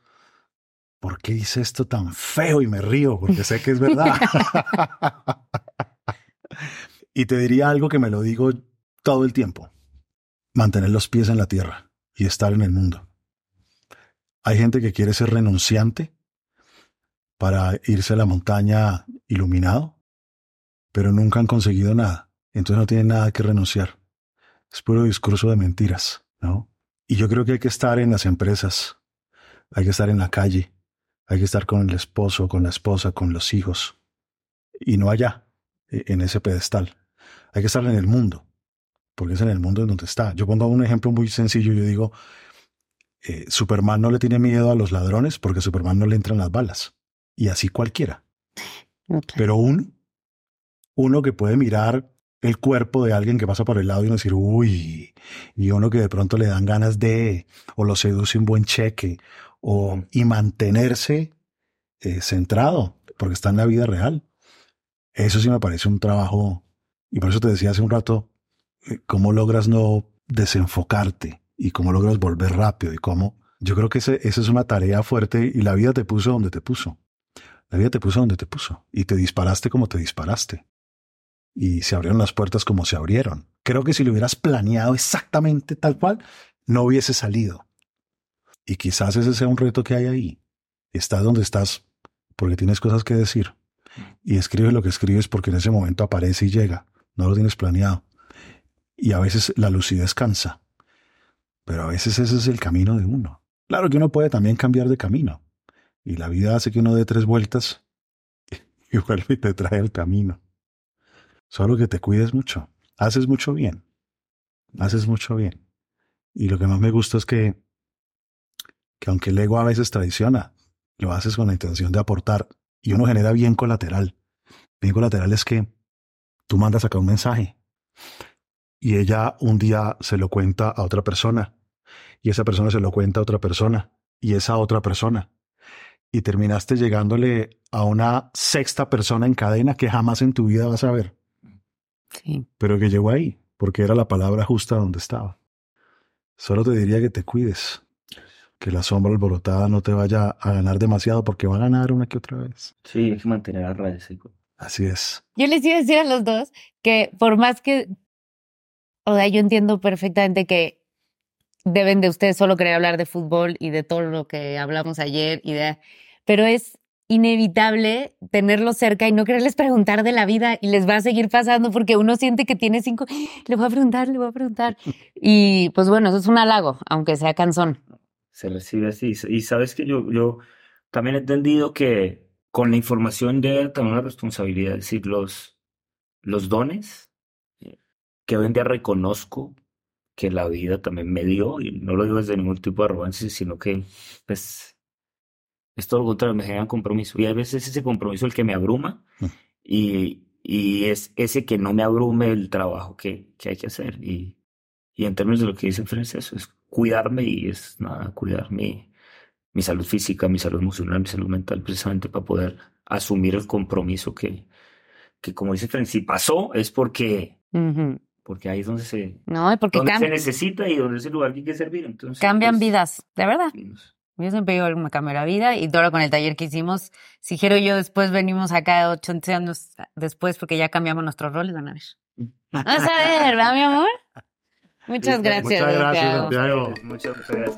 ¿por qué dice esto tan feo? Y me río porque sé que es verdad. y te diría algo que me lo digo todo el tiempo. Mantener los pies en la tierra y estar en el mundo. Hay gente que quiere ser renunciante para irse a la montaña iluminado, pero nunca han conseguido nada. Entonces no tienen nada que renunciar. Es puro discurso de mentiras, ¿no? Y yo creo que hay que estar en las empresas, hay que estar en la calle, hay que estar con el esposo, con la esposa, con los hijos, y no allá, e, en ese pedestal. Hay que estar en el mundo, porque es en el mundo en donde está. Yo pongo un ejemplo muy sencillo, yo digo, eh, Superman no le tiene miedo a los ladrones porque Superman no le entran las balas, y así cualquiera. Okay. Pero un, uno que puede mirar el cuerpo de alguien que pasa por el lado y uno decir, uy, y uno que de pronto le dan ganas de, o lo seduce un buen cheque, o, y mantenerse eh, centrado, porque está en la vida real. Eso sí me parece un trabajo, y por eso te decía hace un rato, eh, cómo logras no desenfocarte y cómo logras volver rápido y cómo, yo creo que ese, esa es una tarea fuerte y la vida te puso donde te puso. La vida te puso donde te puso y te disparaste como te disparaste. Y se abrieron las puertas como se abrieron. Creo que si lo hubieras planeado exactamente tal cual, no hubiese salido. Y quizás ese sea un reto que hay ahí. Estás donde estás porque tienes cosas que decir. Y escribes lo que escribes porque en ese momento aparece y llega. No lo tienes planeado. Y a veces la lucidez cansa. Pero a veces ese es el camino de uno. Claro que uno puede también cambiar de camino. Y la vida hace que uno dé tres vueltas y vuelve y te trae el camino. Solo que te cuides mucho. Haces mucho bien. Haces mucho bien. Y lo que más me gusta es que, que aunque el ego a veces traiciona, lo haces con la intención de aportar y uno genera bien colateral. Bien colateral es que tú mandas acá un mensaje y ella un día se lo cuenta a otra persona y esa persona se lo cuenta a otra persona y esa otra persona y terminaste llegándole a una sexta persona en cadena que jamás en tu vida vas a ver. Sí. Pero que llegó ahí, porque era la palabra justa donde estaba. Solo te diría que te cuides, que la sombra alborotada no te vaya a ganar demasiado, porque va a ganar una que otra vez. Sí, hay que mantener a raya. sí. Así es. Yo les iba a decir a los dos que por más que, o sea, yo entiendo perfectamente que deben de ustedes solo querer hablar de fútbol y de todo lo que hablamos ayer y de, pero es inevitable tenerlos cerca y no quererles preguntar de la vida y les va a seguir pasando porque uno siente que tiene cinco, le voy a preguntar, le voy a preguntar. Y pues bueno, eso es un halago, aunque sea cansón. Se recibe así. Y sabes que yo, yo también he entendido que con la información debe también una responsabilidad, es decir, los, los dones que hoy en día reconozco que la vida también me dio, y no lo digo desde ningún tipo de arrogancia, sino que pues es todo lo contrario, me genera compromiso. Y a veces ese compromiso el que me abruma Mm. y, y es ese que no me abrume el trabajo que, que hay que hacer. Y, y en términos de lo que dice Fred, es eso, es cuidarme y es nada, cuidar mi, mi salud física, mi salud emocional, mi salud mental, precisamente para poder asumir el compromiso que, que como dice Fred, si pasó es porque, Ujú. Porque ahí es donde se, No, porque donde se necesita y donde es el lugar que hay que servir. Entonces, cambian pues, vidas, de verdad. pues, Yo siempre digo, me cambió la vida y todo con el taller que hicimos. Si Jero y yo después venimos acá ocho años después porque ya cambiamos nuestros roles, van a ver. Vamos a ver, ¿verdad, mi amor? Muchas gracias. Muchas gracias, Santiago. Muchas gracias.